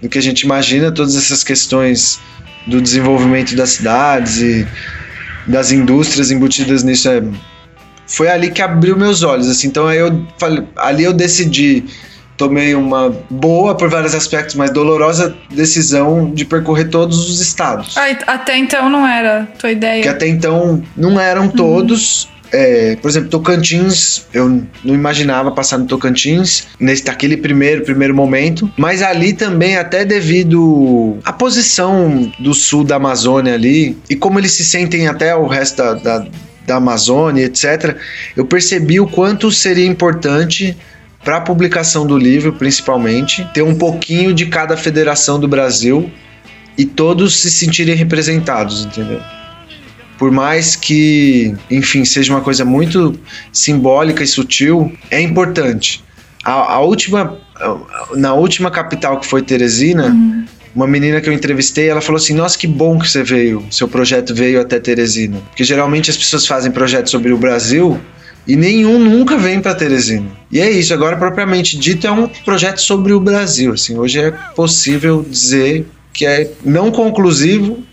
do que a gente imagina, todas essas questões do desenvolvimento das cidades e das indústrias embutidas nisso é, foi ali que abriu meus olhos, assim, então aí eu falei, ali eu decidi tomei uma boa, por vários aspectos, mas dolorosa decisão de percorrer todos os estados. Ah, até então não era tua ideia? Que até então não eram uhum. É, por exemplo, Tocantins, eu não imaginava passar no Tocantins nesse naquele primeiro primeiro momento, mas ali também até devido à posição do sul da Amazônia ali e como eles se sentem até o resto da, da, da Amazônia, etc. Eu percebi o quanto seria importante para a publicação do livro, principalmente, ter um pouquinho de cada federação do Brasil e todos se sentirem representados, entendeu? Por mais que, enfim, seja uma coisa muito simbólica e sutil, é importante. A, a última, na última capital que foi Teresina, uhum. uma menina que eu entrevistei, ela falou assim: Nossa, que bom que você veio, seu projeto veio até Teresina. Porque geralmente as pessoas fazem projetos sobre o Brasil e nenhum nunca vem para Teresina. E é isso, agora propriamente dito é um projeto sobre o Brasil, assim, hoje é possível dizer que é não conclusivo,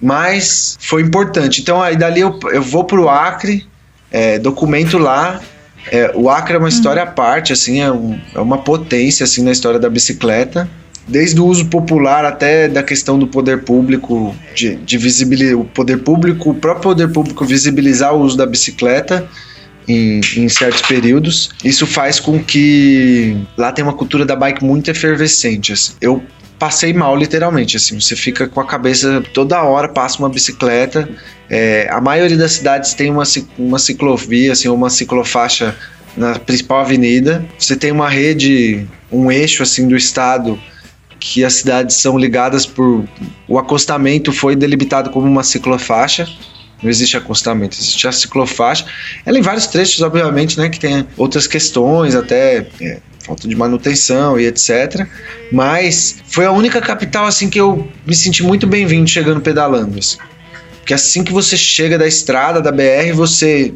mas foi importante. Então aí dali eu, eu vou pro Acre, é, documento lá, é, o Acre é uma história à parte, assim, é, um, é uma potência assim na história da bicicleta. Desde o uso popular até da questão do poder público, de, de visibilizar o poder público, o próprio poder público visibilizar o uso da bicicleta em, em, certos períodos. Isso faz com que lá tem uma cultura da bike muito efervescente. Assim. Eu passei mal, literalmente. Assim, você fica com a cabeça toda hora, passa uma bicicleta. É, a maioria das cidades tem uma, uma ciclovia, assim, uma ciclofaixa na principal avenida. Você tem uma rede, um eixo assim do estado que as cidades são ligadas por o acostamento foi delimitado como uma ciclofaixa. Não existe acostamento, existe a ciclofaixa. Ela em vários trechos, obviamente, né, que tem outras questões, até é, falta de manutenção e etc. Mas foi a única capital assim que eu me senti muito bem-vindo chegando pedalando. Assim. Porque assim que você chega da estrada, da BR, você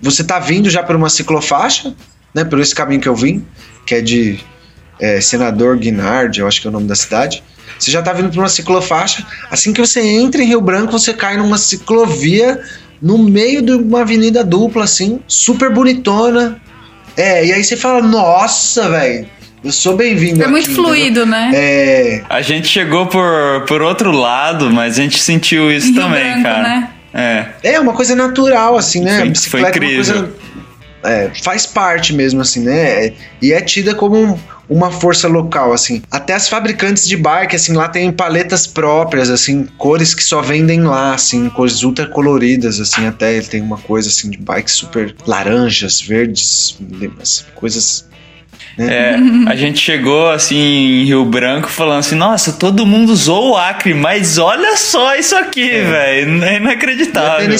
você tá vindo já por uma ciclofaixa, né, por esse caminho que eu vim, que é de é, Senador Guinard, eu acho que é o nome da cidade. Você já tá vindo para uma ciclofaixa. Assim que você entra em Rio Branco, você cai numa ciclovia no meio de uma avenida dupla, assim, super bonitona. É, e aí você fala, nossa, velho. Eu sou bem-vindo. É muito aqui, fluido, entendeu? né? É. A gente chegou por, por outro lado, mas a gente sentiu isso em também, Branco, cara. Né? É. É uma coisa natural, assim, né? Foi, a bicicleta foi incrível. É uma coisa. É, faz parte mesmo, assim, né? E é tida como uma força local, assim. Até as fabricantes de bike, assim, lá tem paletas próprias, assim, cores que só vendem lá, assim, cores ultra coloridas, assim, até tem uma coisa, assim, de bikes super laranjas, verdes, coisas né? É, a gente chegou assim em Rio Branco falando assim: nossa, todo mundo usou o Acre, mas olha só isso aqui, é. velho. É inacreditável.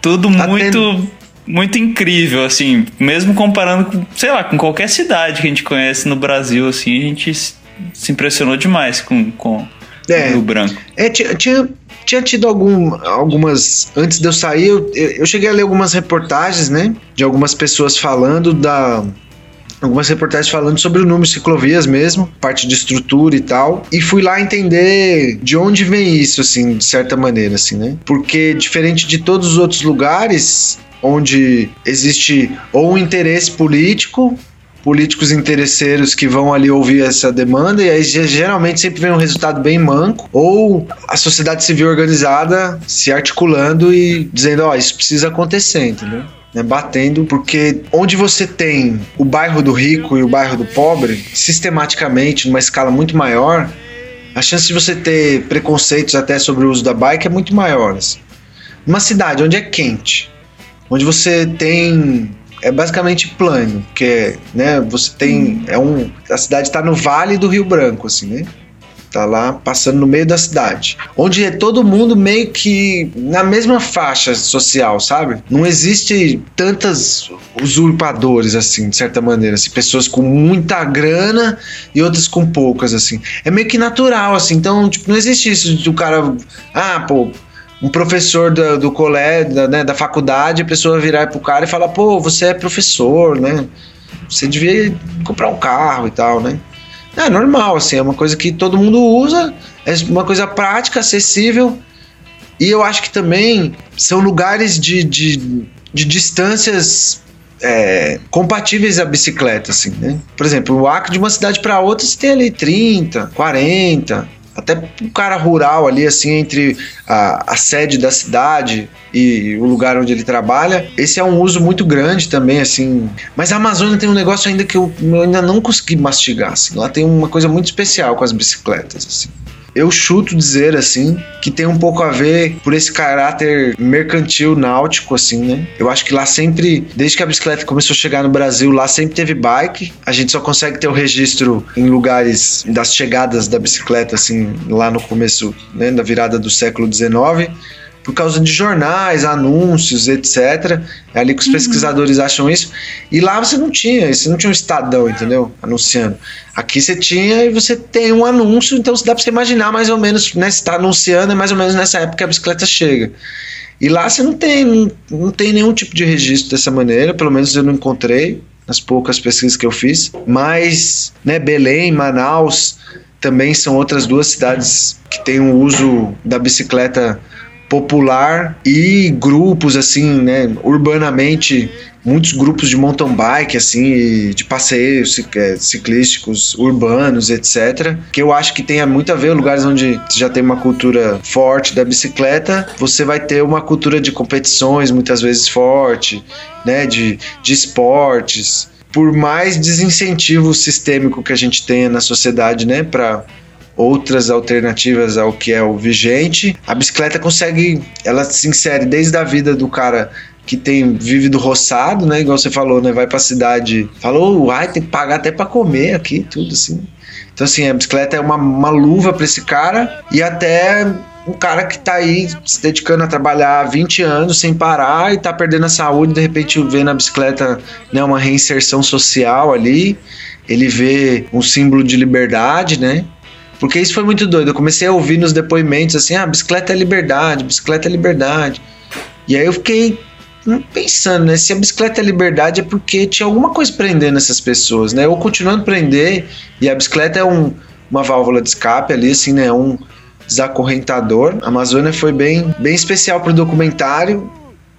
Tudo muito muito incrível, assim, mesmo comparando com, sei lá, com qualquer cidade que a gente conhece no Brasil, assim, a gente se impressionou demais com, com é, Rio Branco. É, tinha, tinha, tinha tido algum, algumas. Antes de eu sair, eu, eu cheguei a ler algumas reportagens, né? De algumas pessoas falando da. Algumas reportagens falando sobre o número de ciclovias mesmo, parte de estrutura e tal. E fui lá entender de onde vem isso, assim, de certa maneira, assim, né? Porque diferente de todos os outros lugares, onde existe ou um interesse político, políticos interesseiros que vão ali ouvir essa demanda, e aí geralmente sempre vem um resultado bem manco, ou a sociedade civil organizada se articulando e dizendo: Ó, oh, isso precisa acontecer, entendeu? Né, batendo, porque onde você tem o bairro do rico e o bairro do pobre, sistematicamente, numa escala muito maior, a chance de você ter preconceitos até sobre o uso da bike é muito maior. Assim. Uma cidade onde é quente, onde você tem é basicamente plano, porque né, você tem é um a cidade está no vale do Rio Branco, assim, né? Tá lá passando no meio da cidade. Onde é todo mundo meio que na mesma faixa social, sabe? Não existe tantas usurpadores, assim, de certa maneira. Assim, pessoas com muita grana e outras com poucas, assim. É meio que natural, assim. Então, tipo, não existe isso de o cara. Ah, pô, um professor do, do colégio, da, né, da faculdade, a pessoa virar pro cara e falar, pô, você é professor, né? Você devia comprar um carro e tal, né? É normal, assim, é uma coisa que todo mundo usa, é uma coisa prática, acessível. E eu acho que também são lugares de, de, de distâncias é, compatíveis à bicicleta, assim, né? Por exemplo, o Acre de uma cidade para outra você tem ali 30, 40, até um cara rural ali, assim, entre a, a, sede da cidade e o lugar onde ele trabalha, esse é um uso muito grande também, assim. Mas a Amazônia tem um negócio ainda que eu, eu ainda não consegui mastigar, assim. Lá tem uma coisa muito especial com as bicicletas, assim eu chuto dizer assim que tem um pouco a ver por esse caráter mercantil náutico assim, né? Eu acho que lá sempre, desde que a bicicleta começou a chegar no Brasil, lá sempre teve bike. A gente só consegue ter o registro em lugares das chegadas da bicicleta assim, lá no começo, né, da virada do século XIX por causa de jornais, anúncios, etc. É ali que os uhum. pesquisadores acham isso. E lá você não tinha, você não tinha um estadão, entendeu? Anunciando. Aqui você tinha e você tem um anúncio, então dá para você imaginar mais ou menos, né? Se está anunciando, é mais ou menos nessa época que a bicicleta chega. E lá você não tem, não, não tem nenhum tipo de registro dessa maneira, pelo menos eu não encontrei nas poucas pesquisas que eu fiz. Mas, né, Belém, Manaus também são outras duas cidades que têm um uso da bicicleta popular e grupos assim, né, urbanamente muitos grupos de mountain bike assim, de passeios é, ciclísticos urbanos, etc. Que eu acho que tem muito a ver lugares onde já tem uma cultura forte da bicicleta, você vai ter uma cultura de competições muitas vezes forte, né, de, de esportes. Por mais desincentivo sistêmico que a gente tenha na sociedade, né, para outras alternativas ao que é o vigente. A bicicleta consegue, ela se insere desde a vida do cara que tem vive do roçado, né? Igual você falou, né? Vai pra cidade, falou, uai, tem que pagar até para comer aqui, tudo assim. Então, assim, a bicicleta é uma, uma luva para esse cara e até um cara que tá aí se dedicando a trabalhar há 20 anos sem parar e tá perdendo a saúde, de repente vê na bicicleta né, uma reinserção social ali, ele vê um símbolo de liberdade, né? Porque isso foi muito doido. Eu comecei a ouvir nos depoimentos assim: ah, bicicleta é liberdade, bicicleta é liberdade. E aí eu fiquei pensando, né? Se a bicicleta é liberdade é porque tinha alguma coisa prendendo essas pessoas, né? Ou continuando prender, e a bicicleta é um, uma válvula de escape ali, assim, né? Um desacorrentador. A Amazônia foi bem, bem especial pro documentário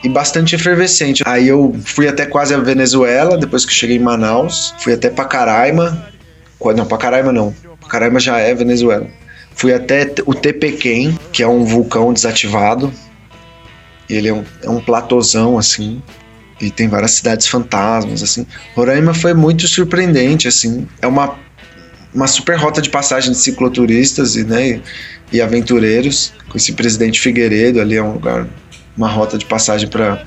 e bastante efervescente. Aí eu fui até quase a Venezuela, depois que cheguei em Manaus. Fui até Pacaraima. Não, Pacaraima não. Pacaraima já é Venezuela. Fui até o Tepequém, que é um vulcão desativado. Ele é um, é um platôzão, assim. E tem várias cidades fantasmas, assim. Roraima foi muito surpreendente, assim. É uma, uma super rota de passagem de cicloturistas e, né, e aventureiros. Com esse presidente Figueiredo ali, é um lugar, uma rota de passagem para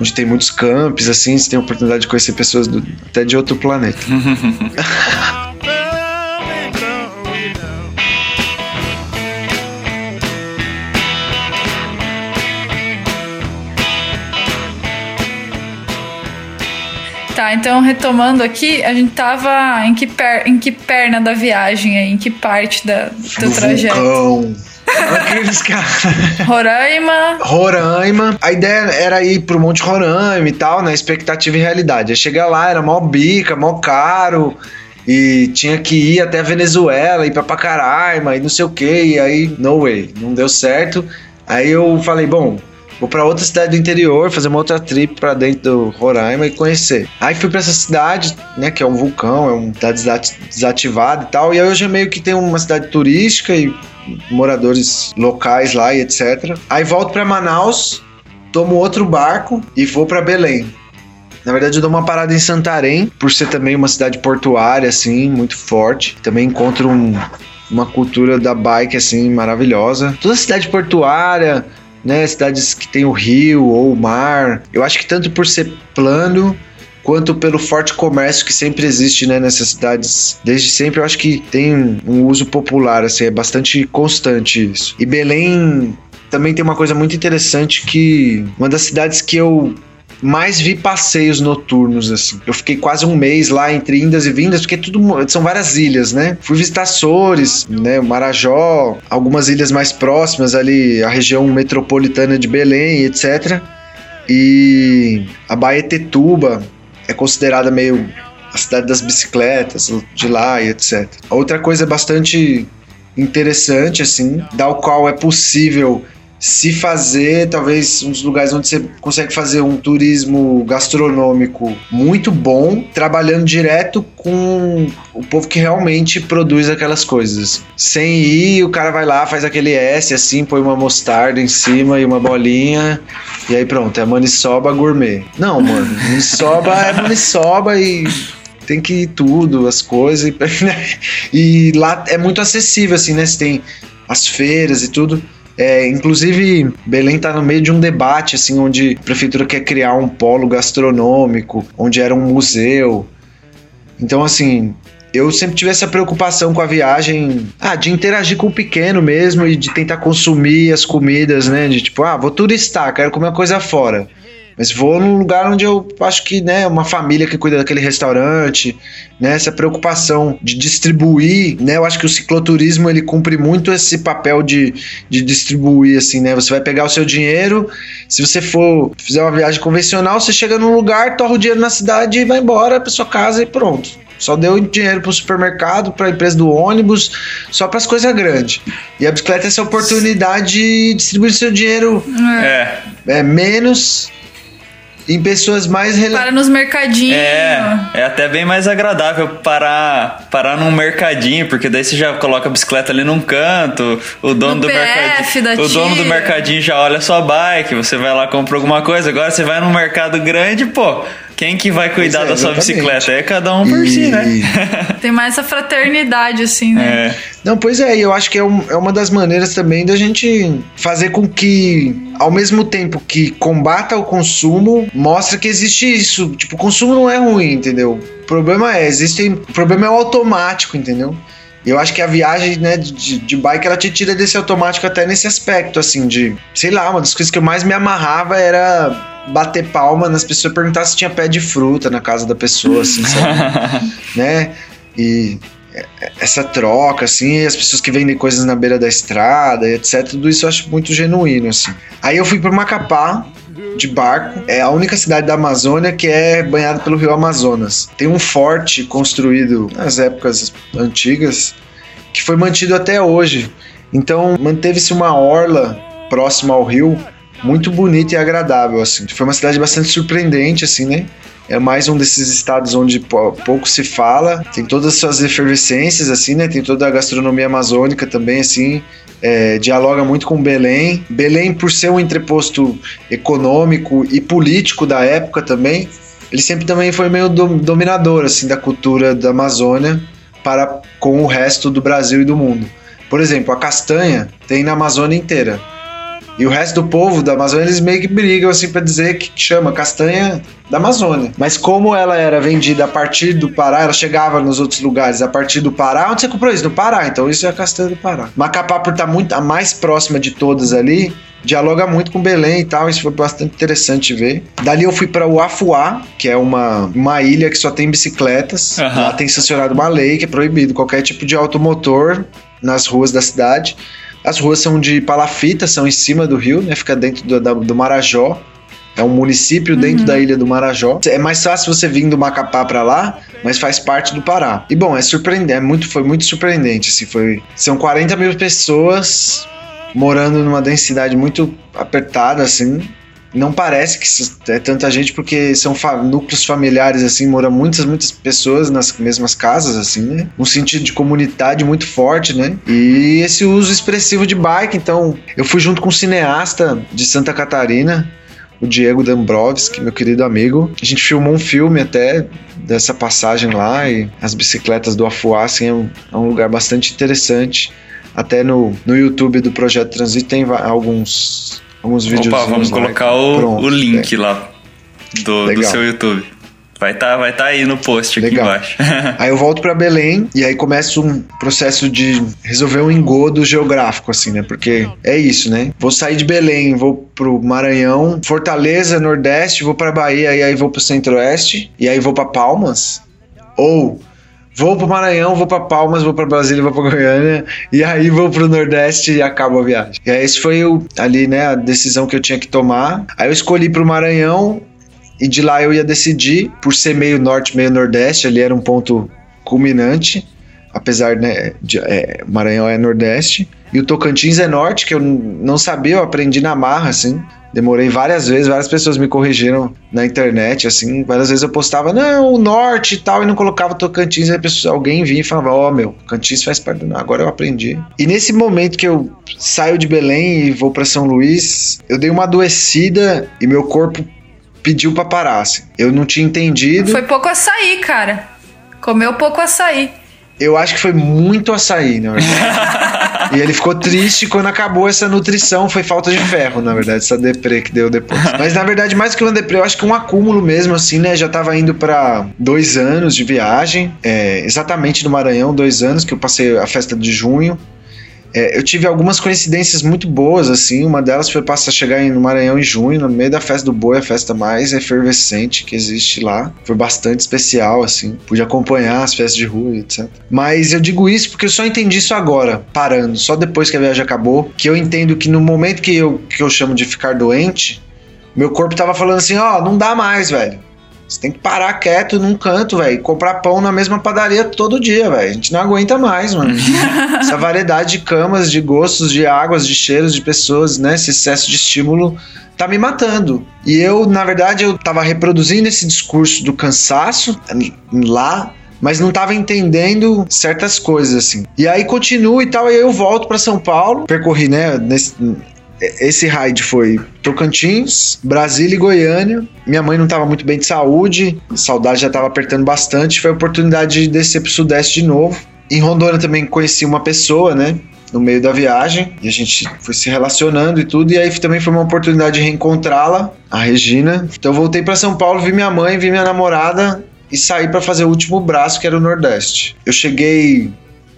onde tem muitos campos, assim. Você tem a oportunidade de conhecer pessoas do, até de outro planeta. Tá, então retomando aqui, a gente tava em que, per, em que perna da viagem aí, em que parte da, do no trajeto? Vulcão. Aqueles caras. Roraima. Roraima. A ideia era ir pro Monte Roraima e tal, na né? expectativa e realidade. Aí chegar lá, era mó bica, mó caro. E tinha que ir até a Venezuela, ir pra Pacaraima e não sei o que. E aí, no way, não deu certo. Aí eu falei, bom, Vou para outra cidade do interior, fazer uma outra trip para dentro do Roraima e conhecer. Aí fui para essa cidade, né, que é um vulcão, é uma cidade desativada e tal. E aí hoje é meio que tem uma cidade turística e moradores locais lá e etc. Aí volto para Manaus, tomo outro barco e vou para Belém. Na verdade, eu dou uma parada em Santarém, por ser também uma cidade portuária, assim, muito forte. Também encontro um, uma cultura da bike assim maravilhosa. Toda cidade portuária, né, cidades que tem o rio ou o mar. Eu acho que tanto por ser plano quanto pelo forte comércio que sempre existe né, nessas cidades. Desde sempre eu acho que tem um uso popular, assim, é bastante constante isso. E Belém também tem uma coisa muito interessante que uma das cidades que eu mais vi passeios noturnos, assim. Eu fiquei quase um mês lá entre indas e vindas, porque tudo são várias ilhas, né? Fui visitar Açores, né? Marajó, algumas ilhas mais próximas ali, a região metropolitana de Belém, etc. E a Baetetuba é considerada meio a cidade das bicicletas de lá e etc. Outra coisa bastante interessante, assim, da qual é possível se fazer, talvez um dos lugares onde você consegue fazer um turismo gastronômico muito bom, trabalhando direto com o povo que realmente produz aquelas coisas. Sem ir, o cara vai lá, faz aquele S assim, põe uma mostarda em cima e uma bolinha, e aí pronto, é maniçoba gourmet. Não, mano, maniçoba é maniçoba e tem que ir tudo, as coisas. E, né? e lá é muito acessível, assim, né? Você tem as feiras e tudo. É, inclusive, Belém está no meio de um debate, assim, onde a prefeitura quer criar um polo gastronômico, onde era um museu. Então, assim, eu sempre tive essa preocupação com a viagem, ah, de interagir com o pequeno mesmo e de tentar consumir as comidas, né? De tipo, ah, vou turistar, quero comer uma coisa fora. Mas vou num lugar onde eu acho que, né, uma família que cuida daquele restaurante, né, essa preocupação de distribuir, né, eu acho que o cicloturismo ele cumpre muito esse papel de, de distribuir, assim, né, você vai pegar o seu dinheiro, se você for fizer uma viagem convencional, você chega num lugar, torra o dinheiro na cidade e vai embora pra sua casa e pronto. Só deu dinheiro para o supermercado, para a empresa do ônibus, só para as coisas grandes. E a bicicleta é essa oportunidade de distribuir seu dinheiro é. É, menos em pessoas mais rele... Para nos mercadinhos. É, é até bem mais agradável parar, parar num mercadinho, porque daí você já coloca a bicicleta ali num canto, o dono no do mercadinho. O dono do mercadinho já olha a sua bike, você vai lá compra alguma coisa. Agora você vai num mercado grande, pô, quem que vai cuidar é, da sua bicicleta? É cada um por e... si, né? Tem mais essa fraternidade, assim, né? É. Não, pois é, eu acho que é, um, é uma das maneiras também da gente fazer com que, ao mesmo tempo que combata o consumo, mostra que existe isso. Tipo, o consumo não é ruim, entendeu? O problema é, existe. O problema é o automático, entendeu? Eu acho que a viagem né, de, de, bike ela te tira desse automático até nesse aspecto, assim, de. Sei lá, uma das coisas que eu mais me amarrava era bater palma nas pessoas perguntar se tinha pé de fruta na casa da pessoa, assim, sabe? né? E essa troca, assim, as pessoas que vendem coisas na beira da estrada, etc. Tudo isso eu acho muito genuíno, assim. Aí eu fui para Macapá de barco. É a única cidade da Amazônia que é banhada pelo rio Amazonas. Tem um forte construído nas épocas antigas que foi mantido até hoje. Então manteve-se uma orla próxima ao rio muito bonita e agradável, assim. Foi uma cidade bastante surpreendente, assim, né? É mais um desses estados onde pouco se fala, tem todas as suas efervescências, assim, né? Tem toda a gastronomia amazônica também, assim. É, dialoga muito com Belém. Belém, por ser um entreposto econômico e político da época também, ele sempre também foi meio dominador, assim, da cultura da Amazônia para com o resto do Brasil e do mundo. Por exemplo, a castanha tem na Amazônia inteira. E o resto do povo da Amazônia, eles meio que brigam assim para dizer que chama castanha da Amazônia. Mas como ela era vendida a partir do Pará, ela chegava nos outros lugares a partir do Pará. Onde você comprou isso? No Pará. Então isso é a castanha do Pará. Macapá, por estar muito, a mais próxima de todas ali, dialoga muito com Belém e tal, isso foi bastante interessante ver. Dali eu fui para o Afuá, que é uma, uma ilha que só tem bicicletas. Uhum. Lá tem sancionado uma lei que é proibido qualquer tipo de automotor nas ruas da cidade. As ruas são de palafita, são em cima do rio, né? Fica dentro do, do Marajó. É um município dentro uhum. da ilha do Marajó. É mais fácil você vir do Macapá para lá, mas faz parte do Pará. E bom, é surpreendente, é muito, foi muito surpreendente. Assim, foi, são 40 mil pessoas morando numa densidade muito apertada, assim não parece que é tanta gente porque são fa núcleos familiares assim, moram muitas muitas pessoas nas mesmas casas assim, né? Um sentido de comunidade muito forte, né? E esse uso expressivo de bike, então eu fui junto com um cineasta de Santa Catarina, o Diego Dambrovski, meu querido amigo. A gente filmou um filme até dessa passagem lá e as bicicletas do Afuá, assim, é um, é um lugar bastante interessante. Até no, no YouTube do Projeto Transit tem alguns, vídeos. Opa, vamos colocar o, o link lá do, do seu YouTube. Vai estar tá, vai tá aí no post aqui Legal. embaixo. aí eu volto para Belém e aí começa um processo de resolver um engodo geográfico, assim, né? Porque é isso, né? Vou sair de Belém, vou pro Maranhão, Fortaleza, Nordeste, vou pra Bahia e aí vou pro Centro-Oeste e aí vou para Palmas. Ou vou pro Maranhão, vou para Palmas, vou para Brasília, vou para Goiânia e aí vou pro Nordeste e acabo a viagem. E aí esse foi o, ali, né, a decisão que eu tinha que tomar. Aí eu escolhi pro Maranhão e de lá eu ia decidir, por ser meio norte, meio nordeste, ali era um ponto culminante, apesar, né, de, é, Maranhão é nordeste, e o Tocantins é norte, que eu não sabia, eu aprendi na marra, assim, demorei várias vezes, várias pessoas me corrigiram na internet, assim, várias vezes eu postava, não, o norte e tal, e não colocava Tocantins, aí pessoa, alguém vinha e falava, ó, oh, meu, Tocantins faz parte do... agora eu aprendi. E nesse momento que eu saio de Belém e vou para São Luís, eu dei uma adoecida e meu corpo pediu pra parar, assim. Eu não tinha entendido. Foi pouco açaí, cara. Comeu pouco açaí. Eu acho que foi muito açaí, na verdade. e ele ficou triste quando acabou essa nutrição. Foi falta de ferro, na verdade, essa deprê que deu depois. Mas na verdade, mais que uma deprê, eu acho que um acúmulo mesmo, assim, né? Já tava indo para dois anos de viagem, é, exatamente no Maranhão, dois anos, que eu passei a festa de junho. É, eu tive algumas coincidências muito boas, assim. Uma delas foi passar a chegar no Maranhão em junho, no meio da festa do boi, a festa mais efervescente que existe lá. Foi bastante especial, assim. Pude acompanhar as festas de rua, etc. Mas eu digo isso porque eu só entendi isso agora, parando, só depois que a viagem acabou, que eu entendo que no momento que eu, que eu chamo de ficar doente, meu corpo tava falando assim: ó, oh, não dá mais, velho. Você tem que parar quieto num canto, velho. Comprar pão na mesma padaria todo dia, velho. A gente não aguenta mais, mano. Essa variedade de camas, de gostos, de águas, de cheiros, de pessoas, né? Esse excesso de estímulo tá me matando. E eu, na verdade, eu tava reproduzindo esse discurso do cansaço lá, mas não tava entendendo certas coisas assim. E aí continuo e tal, e aí eu volto para São Paulo, percorri, né, nesse, esse raid foi Tocantins, Brasília e Goiânia. Minha mãe não estava muito bem de saúde, saudade já estava apertando bastante. Foi a oportunidade de descer para o Sudeste de novo. Em Rondônia também conheci uma pessoa, né? No meio da viagem, e a gente foi se relacionando e tudo, e aí também foi uma oportunidade de reencontrá-la, a Regina. Então voltei para São Paulo, vi minha mãe, vi minha namorada e saí para fazer o último braço, que era o Nordeste. Eu cheguei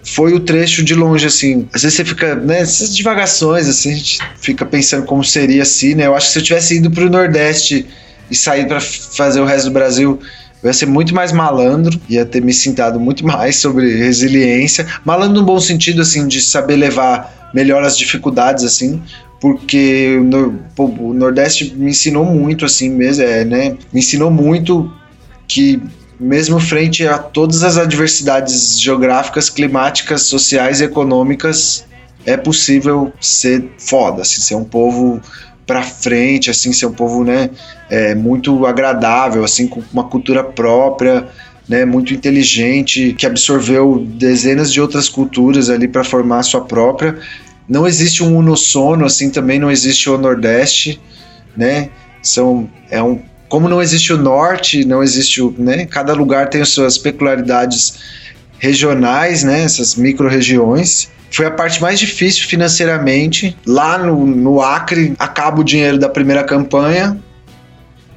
foi o trecho de longe, assim. Às vezes você fica, né, essas divagações, assim, a gente fica pensando como seria assim, né? Eu acho que se eu tivesse ido pro Nordeste e saído para fazer o resto do Brasil, eu ia ser muito mais malandro, ia ter me sentado muito mais sobre resiliência. Malandro no bom sentido, assim, de saber levar melhor as dificuldades, assim, porque o Nordeste me ensinou muito, assim mesmo, é, né? Me ensinou muito que mesmo frente a todas as adversidades geográficas, climáticas, sociais e econômicas, é possível ser foda, assim, ser um povo para frente, assim, ser um povo, né, é, muito agradável, assim, com uma cultura própria, né, muito inteligente, que absorveu dezenas de outras culturas ali para formar a sua própria. Não existe um unissono, assim, também não existe o Nordeste, né? São é um como não existe o norte, não existe o, né, cada lugar tem as suas peculiaridades regionais, né, essas micro-regiões. Foi a parte mais difícil financeiramente. Lá no, no Acre, acaba o dinheiro da primeira campanha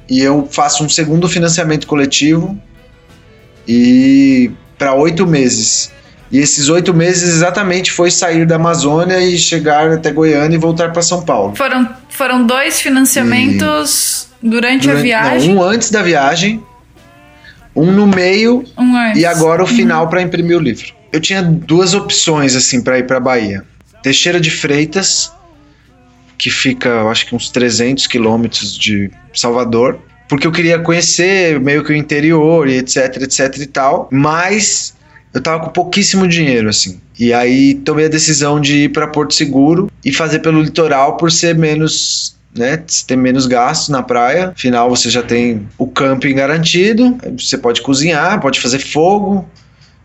e eu faço um segundo financiamento coletivo e para oito meses. E esses oito meses exatamente foi sair da Amazônia e chegar até Goiânia e voltar para São Paulo. Foram, foram dois financiamentos e... durante, durante, a viagem? Não, um antes da viagem, um no meio um e agora o uhum. final uhum. para imprimir o livro. Eu tinha duas opções assim para ir para Bahia. Teixeira de Freitas, que fica, eu acho que uns 300 quilômetros de Salvador, porque eu queria conhecer meio que o interior e etc, etc e tal, mas eu tava com pouquíssimo dinheiro, assim. E aí tomei a decisão de ir para Porto Seguro e fazer pelo litoral por ser menos né, ter menos gastos na praia. Afinal, você já tem o camping garantido, você pode cozinhar, pode fazer fogo,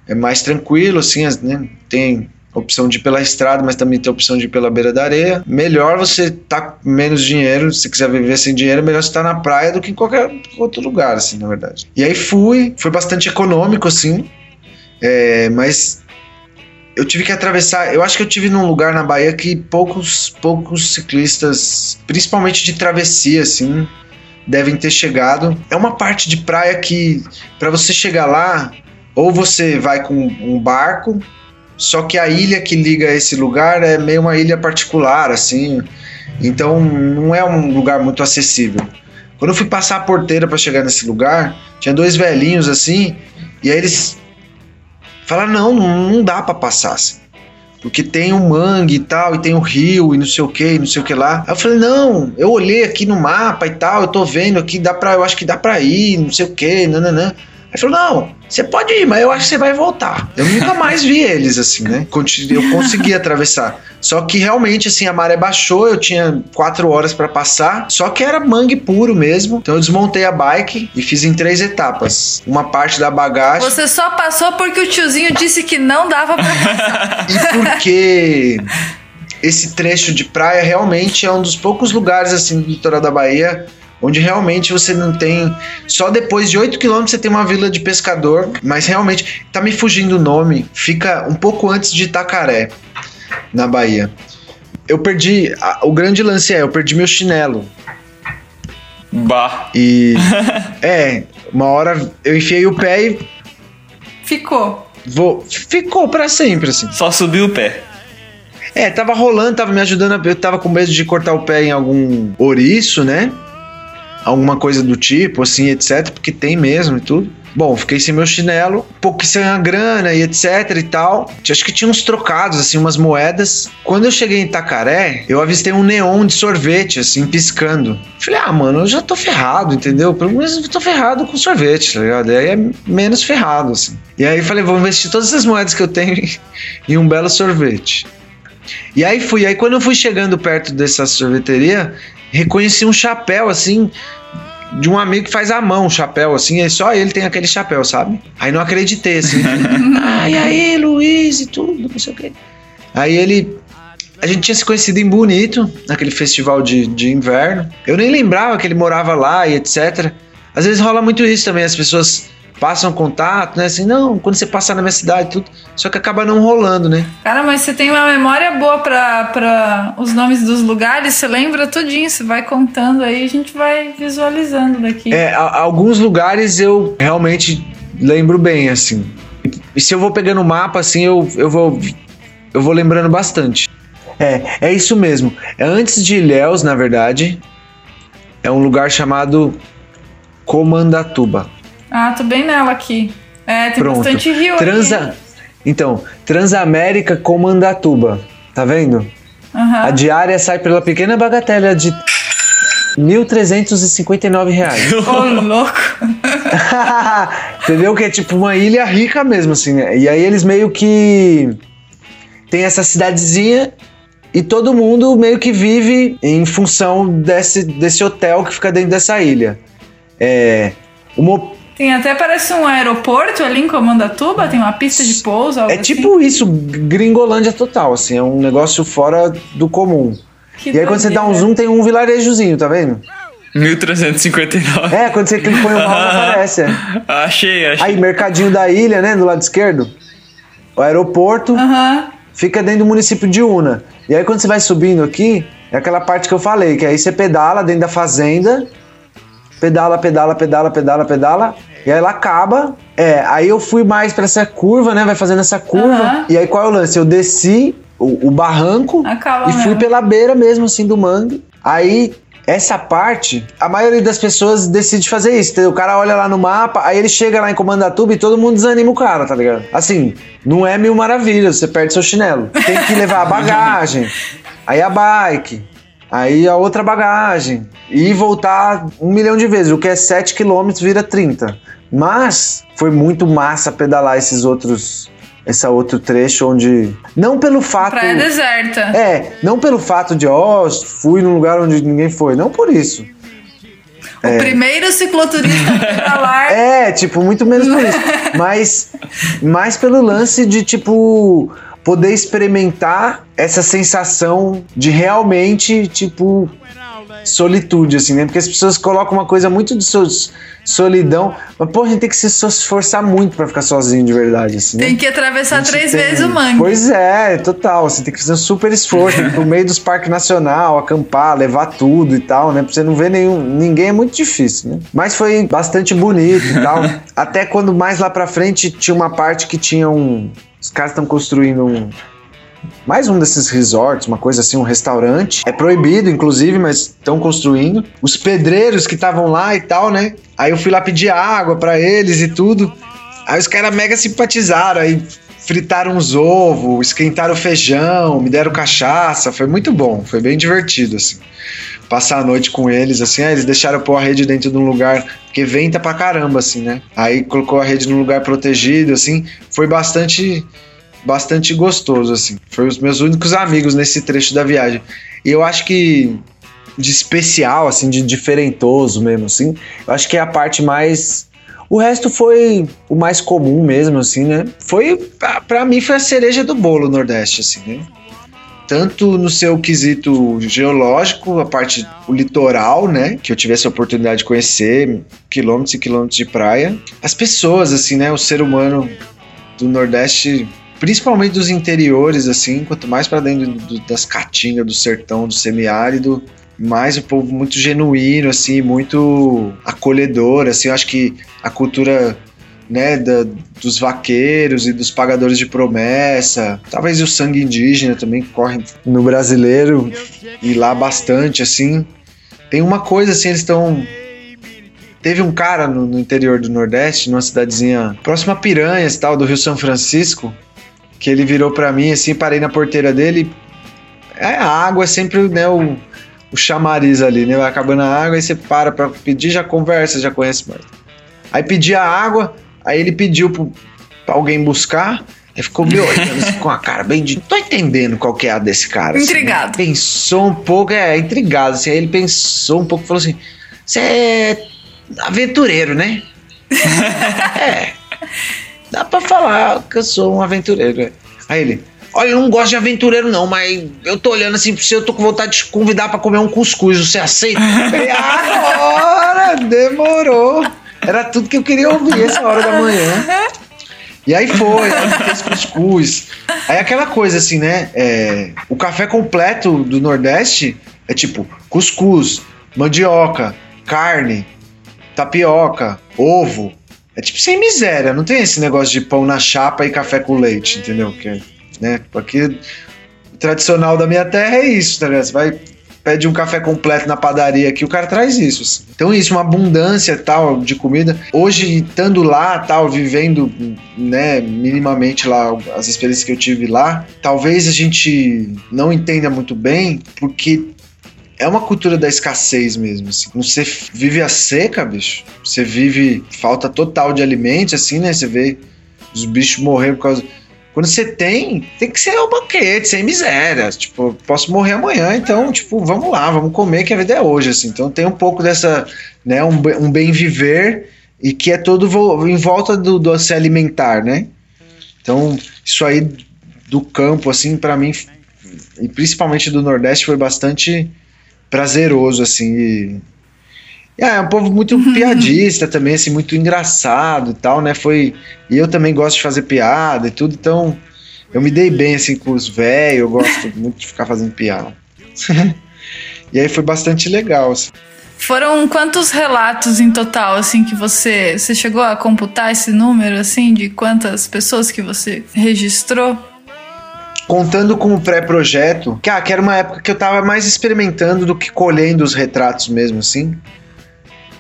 é mais tranquilo, assim, né, tem opção de ir pela estrada, mas também tem opção de ir pela beira da areia. Melhor você tá com menos dinheiro, se quiser viver sem dinheiro, melhor você estar tá na praia do que em qualquer outro lugar, assim, na verdade. E aí fui, foi bastante econômico, assim, é, mas eu tive que atravessar. Eu acho que eu tive num lugar na Bahia que poucos, poucos ciclistas, principalmente de travessia, assim, devem ter chegado. É uma parte de praia que, para você chegar lá, ou você vai com um barco, só que a ilha que liga esse lugar é meio uma ilha particular, assim. Então não é um lugar muito acessível. Quando eu fui passar a porteira para chegar nesse lugar, tinha dois velhinhos assim, e aí eles falaram: não, não dá para passar assim. Porque tem o um mangue e tal, e tem o um rio e não sei o que, não sei o que lá. Aí eu falei: não, eu olhei aqui no mapa e tal, eu tô vendo aqui, dá pra, eu acho que dá pra ir, não sei o que, nananã. Aí falou: não, você pode ir, mas eu acho que você vai voltar. Eu nunca mais vi eles, assim, né? Eu consegui atravessar. Só que realmente, assim, a maré baixou, eu tinha quatro horas para passar, só que era mangue puro mesmo. Então eu desmontei a bike e fiz em três etapas. Uma parte da bagagem. Você só passou porque o tiozinho disse que não dava pra passar. e porque esse trecho de praia realmente é um dos poucos lugares, assim, do litoral da Bahia onde realmente você não tem. Só depois de 8 quilômetros você tem uma vila de pescador, mas realmente tá me fugindo o nome, fica um pouco antes de Itacaré, na Bahia. Eu perdi. O grande lance é, eu perdi meu chinelo. Bah. E. é, uma hora eu enfiei o pé e. Ficou. Vou, ficou para sempre, assim. Só subiu o pé. É, tava rolando, tava me ajudando. Eu tava com medo de cortar o pé em algum ouriço, né? Alguma coisa do tipo, assim, etc, porque tem mesmo e tudo. Bom, fiquei sem meu chinelo, um pouco sem a grana e etc e tal. Acho que tinha uns trocados, assim, umas moedas. Quando eu cheguei em Itacaré, eu avistei um neon de sorvete, assim, piscando. Falei, ah, mano, eu já tô ferrado, entendeu? Pelo menos eu tô ferrado com sorvete, tá ligado? E aí é menos ferrado, assim. E aí falei, vou investir todas as moedas que eu tenho em um belo sorvete. E aí fui, aí quando eu fui chegando perto dessa sorveteria, reconheci um chapéu assim de um amigo que faz a mão, chapéu, assim, e só ele tem aquele chapéu, sabe? Aí não acreditei, assim. ah, e aí, Luiz e tudo, não sei o quê. Aí ele. A gente tinha se conhecido em Bonito, naquele festival de, de inverno. Eu nem lembrava que ele morava lá e etc. Às vezes rola muito isso também, as pessoas passam contato, né? Assim, não, quando você passar na minha cidade, tudo. Só que acaba não rolando, né? Cara, mas você tem uma memória boa para os nomes dos lugares, você lembra tudinho, você vai contando aí, a gente vai visualizando daqui. É, a, alguns lugares eu realmente lembro bem, assim. E se eu vou pegando o mapa, assim, eu, eu vou eu vou lembrando bastante. É, é isso mesmo. É antes de Ilhéus, na verdade. É um lugar chamado Comandatuba. Ah, tô bem nela aqui. É, tem Pronto. bastante rio Transa... aqui. Então, Transamérica Comandatuba. Tá vendo? Uhum. A diária sai pela pequena bagatela de 1.359 reais. Ô, oh, louco! Entendeu? Que é tipo uma ilha rica mesmo, assim, né? E aí eles meio que. Tem essa cidadezinha e todo mundo meio que vive em função desse, desse hotel que fica dentro dessa ilha. É. Uma tem até parece um aeroporto ali em Comandatuba, tem uma pista de pouso. é tipo assim. isso, gringolândia total, assim, é um negócio fora do comum. Que e aí quando você dá um zoom, tem um vilarejozinho, tá vendo? 1359. É, quando você clica põe o mouse aparece. É. Achei, achei. Aí, mercadinho da ilha, né, do lado esquerdo. O aeroporto uhum. fica dentro do município de Una. E aí quando você vai subindo aqui, é aquela parte que eu falei, que aí você pedala dentro da fazenda pedala, pedala, pedala, pedala, pedala. E aí ela acaba. É, aí eu fui mais para essa curva, né? Vai fazendo essa curva. Uhum. E aí qual é o lance? Eu desci o, o barranco acaba e mesmo. fui pela beira mesmo, assim, do mangue. Aí essa parte, a maioria das pessoas decide fazer isso. Entendeu? O cara olha lá no mapa, aí ele chega lá em Comandatuba e todo mundo desanima o cara, tá ligado? Assim, não é mil maravilhas, você perde seu chinelo. Tem que levar a bagagem, aí a bike, aí a outra bagagem, e voltar um milhão de vezes. O que é 7 km vira 30. Mas foi muito massa pedalar esses outros. Esse outro trecho onde. Não pelo fato. Praia deserta. É, não pelo fato de, ó, oh, fui num lugar onde ninguém foi. Não por isso. O é. primeiro cicloturista pedalar. É, tipo, muito menos por isso. Mas mais pelo lance de, tipo, poder experimentar essa sensação de realmente, tipo, solitude, assim, né? Porque as pessoas colocam uma coisa muito de so solidão, mas, pô, a gente tem que se esforçar muito para ficar sozinho de verdade, assim, né? Tem que atravessar três tem... vezes o mangue. Pois é, total, você tem que fazer um super esforço, no meio dos parques nacional, acampar, levar tudo e tal, né? Pra você não ver nenhum, ninguém é muito difícil, né? Mas foi bastante bonito e tal, até quando mais lá pra frente tinha uma parte que tinha um... Os caras estão construindo um, mais um desses resorts, uma coisa assim, um restaurante. É proibido, inclusive, mas estão construindo. Os pedreiros que estavam lá e tal, né? Aí eu fui lá pedir água para eles e tudo. Aí os caras mega simpatizaram, aí fritaram uns ovos, esquentaram feijão, me deram cachaça, foi muito bom, foi bem divertido, assim. Passar a noite com eles, assim, aí eles deixaram pôr a rede dentro de um lugar, porque venta pra caramba, assim, né? Aí colocou a rede num lugar protegido, assim, foi bastante bastante gostoso, assim. Foi os meus únicos amigos nesse trecho da viagem. E eu acho que de especial, assim, de diferentoso mesmo, assim, eu acho que é a parte mais. O resto foi o mais comum mesmo, assim, né? Foi, para mim, foi a cereja do bolo Nordeste, assim, né? Tanto no seu quesito geológico, a parte, o litoral, né? Que eu tivesse a oportunidade de conhecer, quilômetros e quilômetros de praia. As pessoas, assim, né? O ser humano do Nordeste principalmente dos interiores, assim, quanto mais para dentro do, das caatingas, do sertão, do semiárido, mais o povo muito genuíno, assim, muito acolhedor, assim, eu acho que a cultura né, da, dos vaqueiros e dos pagadores de promessa, talvez o sangue indígena também que corre no brasileiro e lá bastante, assim. Tem uma coisa assim, eles estão Teve um cara no, no, interior do Nordeste, numa cidadezinha próxima a Piranhas, tal, do Rio São Francisco, que ele virou para mim assim, parei na porteira dele. É, a água é sempre né, o, o chamariz ali, né? Vai acabando a água, aí você para pra pedir, já conversa, já conhece mais. Aí pedi a água, aí ele pediu pro, pra alguém buscar, aí ficou me olhando assim, com a cara bem de. Tô entendendo qual que é a desse cara. Assim, né? Intrigado. Né? Pensou um pouco, é, intrigado, assim. Aí ele pensou um pouco e falou assim: Você é aventureiro, né? é. Dá pra falar que eu sou um aventureiro. Aí ele, olha, eu não gosto de aventureiro não, mas eu tô olhando assim pra você, eu tô com vontade de te convidar pra comer um cuscuz, você aceita? falei, agora, demorou. Era tudo que eu queria ouvir essa hora da manhã. E aí foi, aí fez cuscuz. Aí aquela coisa assim, né? É, o café completo do Nordeste é tipo cuscuz, mandioca, carne, tapioca, ovo, é tipo sem miséria, não tem esse negócio de pão na chapa e café com leite, entendeu? Que né? Aqui, o tradicional da minha terra é isso, tá ligado? Você vai pede um café completo na padaria aqui, o cara traz isso. Assim. Então isso, uma abundância tal de comida. Hoje, estando lá, tal, vivendo, né, minimamente lá as experiências que eu tive lá, talvez a gente não entenda muito bem, porque é uma cultura da escassez mesmo, assim. Você vive a seca, bicho. Você vive falta total de alimentos, assim, né? Você vê os bichos morrendo por causa. Quando você tem, tem que ser um banquete, sem miséria. Tipo, posso morrer amanhã, então, tipo, vamos lá, vamos comer, que a vida é hoje, assim. Então tem um pouco dessa, né, um, um bem viver e que é todo em volta do, do se alimentar, né? Então, isso aí do campo, assim, para mim, e principalmente do Nordeste, foi bastante prazeroso, assim. E, é, é um povo muito piadista também, assim, muito engraçado e tal, né? Foi. E eu também gosto de fazer piada e tudo, então eu me dei bem assim com os velhos, eu gosto muito de ficar fazendo piada. e aí foi bastante legal. Assim. Foram quantos relatos em total, assim, que você. Você chegou a computar esse número, assim, de quantas pessoas que você registrou? Contando com o pré-projeto, que, ah, que era uma época que eu tava mais experimentando do que colhendo os retratos mesmo, assim.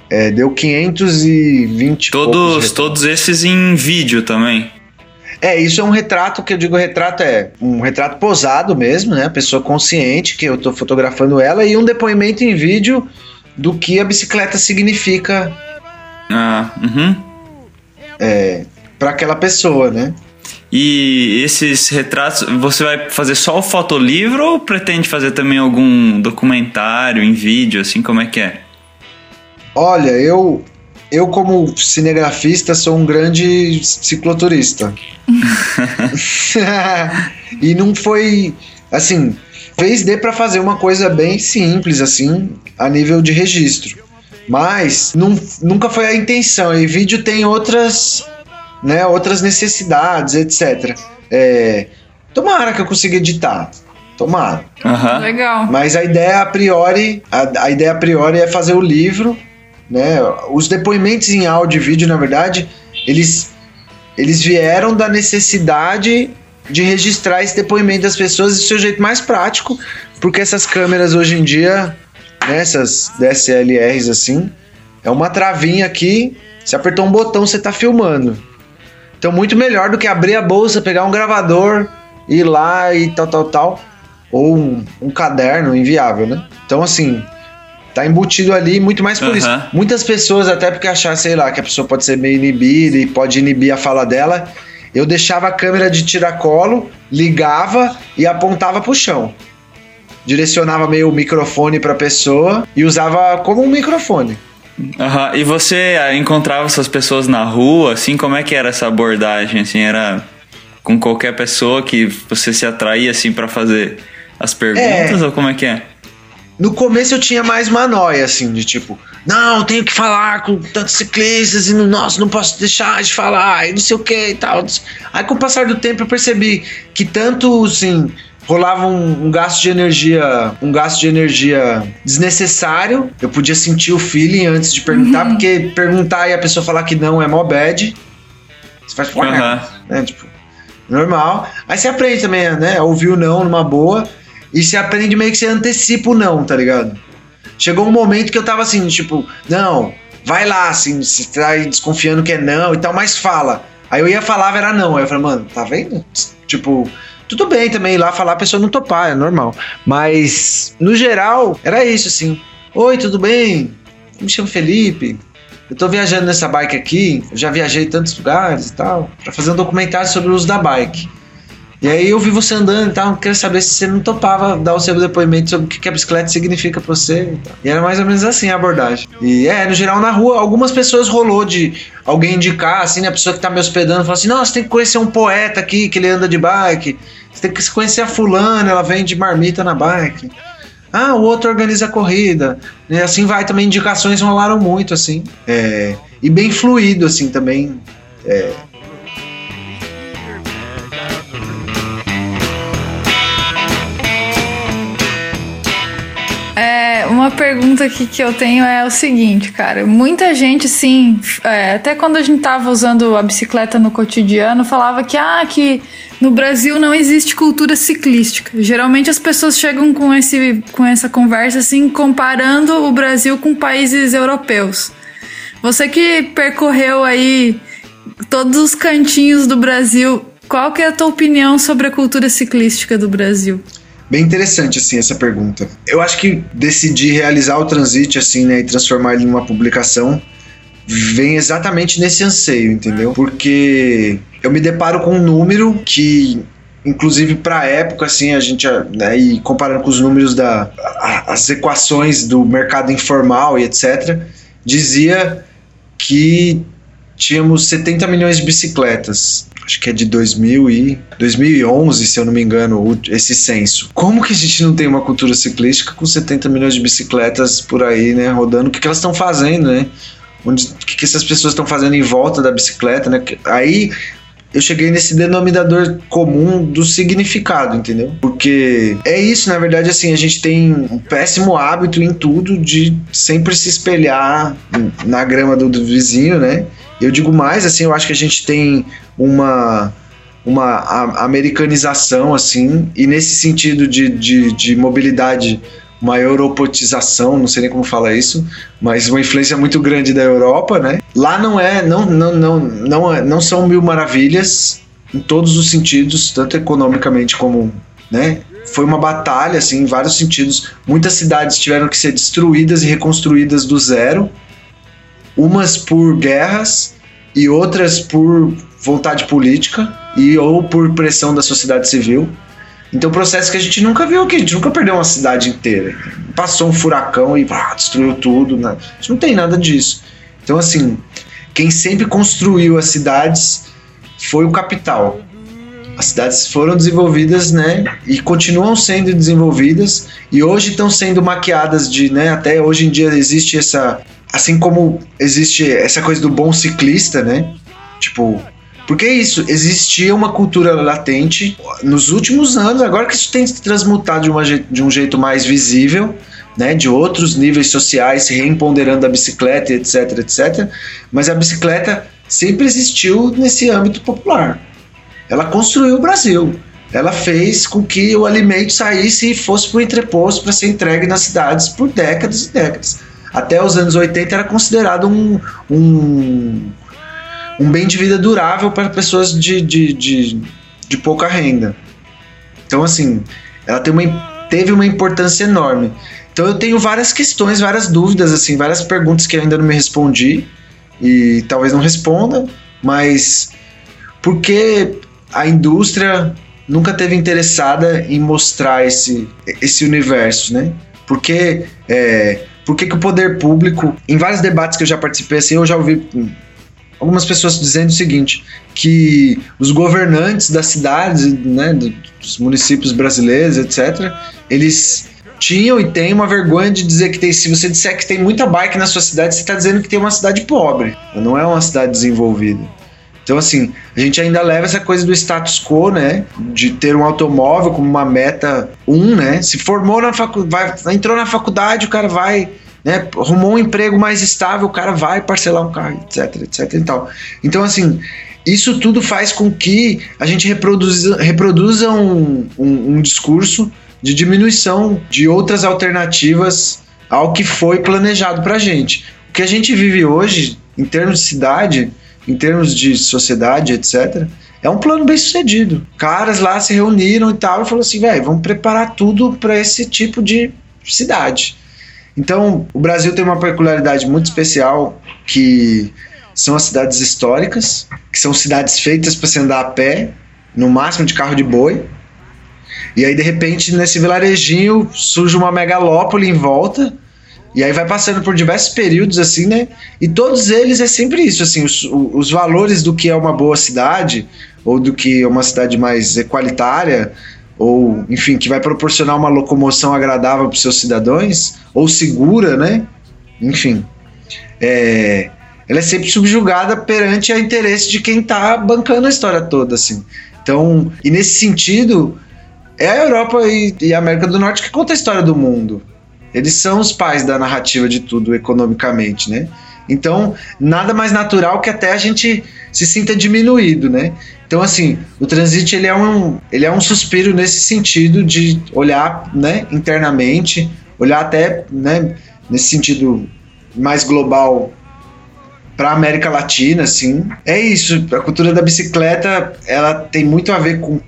É, deu 520 Todos, todos esses em vídeo também. É, isso é um retrato que eu digo retrato é um retrato posado mesmo, né? A pessoa consciente que eu tô fotografando ela e um depoimento em vídeo do que a bicicleta significa. Ah, uhum. É, para aquela pessoa, né? E esses retratos, você vai fazer só o fotolivro ou pretende fazer também algum documentário em vídeo, assim, como é que é? Olha, eu eu, como cinegrafista, sou um grande cicloturista. e não foi. Assim, fez de para fazer uma coisa bem simples, assim, a nível de registro. Mas não, nunca foi a intenção. E vídeo tem outras, né, outras necessidades, etc. É, tomara que eu consiga editar. Tomara. Uhum. Legal. Mas a ideia a priori, a, a ideia a priori é fazer o livro, né? Os depoimentos em áudio e vídeo, na verdade, eles eles vieram da necessidade de registrar esse depoimento das pessoas de seu jeito mais prático, porque essas câmeras hoje em dia, né, essas DSLRs assim, é uma travinha aqui, você apertou um botão, você tá filmando. Então muito melhor do que abrir a bolsa, pegar um gravador, ir lá e tal, tal, tal ou um, um caderno inviável, né? Então, assim, tá embutido ali muito mais por uhum. isso. Muitas pessoas, até porque achar, sei lá, que a pessoa pode ser meio inibida e pode inibir a fala dela, eu deixava a câmera de tiracolo, ligava e apontava pro chão. Direcionava meio o microfone pra pessoa e usava como um microfone. Uhum. E você ah, encontrava essas pessoas na rua, assim, como é que era essa abordagem, assim, era com qualquer pessoa que você se atraía, assim, para fazer as perguntas é. ou como é que é? No começo eu tinha mais uma noia, assim, de tipo, não, tenho que falar com tantos ciclistas e, nossa, não posso deixar de falar e não sei o que e tal. Aí com o passar do tempo eu percebi que tanto, assim, rolava um, um, gasto de energia, um gasto de energia desnecessário. Eu podia sentir o feeling antes de perguntar, uhum. porque perguntar e a pessoa falar que não é mó bad. Você faz, uhum. né? Tipo, normal. Aí você aprende também, né? Ouvir o não numa boa. E você aprende meio que você antecipa o não, tá ligado? Chegou um momento que eu tava assim, tipo, não, vai lá, assim, se tá desconfiando que é não e tal, mas fala. Aí eu ia falar, era não. Aí eu falei, mano, tá vendo? Tipo, tudo bem também lá falar, a pessoa não topar, é normal. Mas, no geral, era isso, assim. Oi, tudo bem? Me chamo Felipe. Eu tô viajando nessa bike aqui, eu já viajei em tantos lugares e tal, para fazer um documentário sobre o uso da bike. E aí eu vi você andando e tal, queria saber se você não topava dar o seu depoimento sobre o que a bicicleta significa pra você. E, tal. e era mais ou menos assim a abordagem. E é, no geral na rua, algumas pessoas rolou de alguém indicar, assim, né, a pessoa que tá me hospedando, falou assim: nossa, tem que conhecer um poeta aqui que ele anda de bike, você tem que conhecer a fulana, ela vende marmita na bike. Ah, o outro organiza a corrida. E assim vai também, indicações rolaram muito, assim. É, e bem fluido, assim, também. É, pergunta aqui que eu tenho é o seguinte, cara. Muita gente, sim, é, até quando a gente tava usando a bicicleta no cotidiano, falava que, ah, que no Brasil não existe cultura ciclística. Geralmente as pessoas chegam com, esse, com essa conversa, assim, comparando o Brasil com países europeus. Você que percorreu aí todos os cantinhos do Brasil, qual que é a tua opinião sobre a cultura ciclística do Brasil? Bem interessante, assim, essa pergunta. Eu acho que decidir realizar o Transit, assim, né, e transformar ele numa publicação vem exatamente nesse anseio, entendeu? Porque eu me deparo com um número que inclusive para a época assim a gente né, e comparando com os números da as equações do mercado informal e etc dizia que tínhamos 70 milhões de bicicletas acho que é de 2000 e 2011, se eu não me engano, esse censo. Como que a gente não tem uma cultura ciclística com 70 milhões de bicicletas por aí, né, rodando? O que, que elas estão fazendo, né? Onde, o que, que essas pessoas estão fazendo em volta da bicicleta, né? Aí eu cheguei nesse denominador comum do significado, entendeu? Porque é isso, na verdade, assim, a gente tem um péssimo hábito em tudo de sempre se espelhar na grama do, do vizinho, né? Eu digo mais, assim, eu acho que a gente tem uma uma americanização, assim, e nesse sentido de, de, de mobilidade, uma europotização, não sei nem como falar isso, mas uma influência muito grande da Europa, né? Lá não é, não, não, não, não, é, não são mil maravilhas em todos os sentidos, tanto economicamente como, né? Foi uma batalha, assim, em vários sentidos. Muitas cidades tiveram que ser destruídas e reconstruídas do zero umas por guerras e outras por vontade política e ou por pressão da sociedade civil. Então, processo que a gente nunca viu aqui, a gente nunca perdeu uma cidade inteira. Passou um furacão e ah, destruiu tudo. Né? A gente não tem nada disso. Então, assim, quem sempre construiu as cidades foi o capital. As cidades foram desenvolvidas, né, e continuam sendo desenvolvidas e hoje estão sendo maquiadas de, né, até hoje em dia existe essa, assim como existe essa coisa do bom ciclista, né? Tipo, porque isso, existia uma cultura latente nos últimos anos, agora que isso tem se transmutado de, uma, de um jeito mais visível, né, de outros níveis sociais, se reempoderando a bicicleta, etc, etc. Mas a bicicleta sempre existiu nesse âmbito popular. Ela construiu o Brasil. Ela fez com que o alimento saísse e fosse para o entreposto para ser entregue nas cidades por décadas e décadas. Até os anos 80 era considerado um, um, um bem de vida durável para pessoas de, de, de, de pouca renda. Então, assim, ela tem uma, teve uma importância enorme. Então, eu tenho várias questões, várias dúvidas, assim, várias perguntas que ainda não me respondi e talvez não responda, mas por que a indústria nunca teve interessada em mostrar esse, esse universo, né? Porque é, por que, que o poder público, em vários debates que eu já participei, assim, eu já ouvi algumas pessoas dizendo o seguinte, que os governantes das cidades, né, dos municípios brasileiros, etc., eles tinham e têm uma vergonha de dizer que tem. Se você disser que tem muita bike na sua cidade, você está dizendo que tem uma cidade pobre, não é uma cidade desenvolvida. Então, assim, a gente ainda leva essa coisa do status quo, né? De ter um automóvel como uma meta um, né? Se formou na faculdade, entrou na faculdade, o cara vai, né? Arrumou um emprego mais estável, o cara vai parcelar um carro, etc, etc e tal. Então, assim, isso tudo faz com que a gente reproduza, reproduza um, um, um discurso de diminuição de outras alternativas ao que foi planejado para gente. O que a gente vive hoje, em termos de cidade, em termos de sociedade, etc., é um plano bem sucedido. Caras lá se reuniram e tal e falaram assim, velho, vamos preparar tudo para esse tipo de cidade. Então, o Brasil tem uma peculiaridade muito especial que são as cidades históricas, que são cidades feitas para se andar a pé, no máximo de carro de boi. E aí, de repente, nesse vilarejinho surge uma megalópole em volta e aí vai passando por diversos períodos, assim, né? E todos eles é sempre isso, assim, os, os valores do que é uma boa cidade, ou do que é uma cidade mais equalitária, ou, enfim, que vai proporcionar uma locomoção agradável para os seus cidadãos, ou segura, né? Enfim. É, ela é sempre subjugada perante a interesse de quem está bancando a história toda, assim. Então, e nesse sentido, é a Europa e, e a América do Norte que conta a história do mundo. Eles são os pais da narrativa de tudo economicamente, né? Então, nada mais natural que até a gente se sinta diminuído, né? Então, assim, o Transit ele é um, ele é um suspiro nesse sentido de olhar, né, internamente, olhar até, né, nesse sentido mais global para a América Latina, assim. É isso, a cultura da bicicleta, ela tem muito a ver com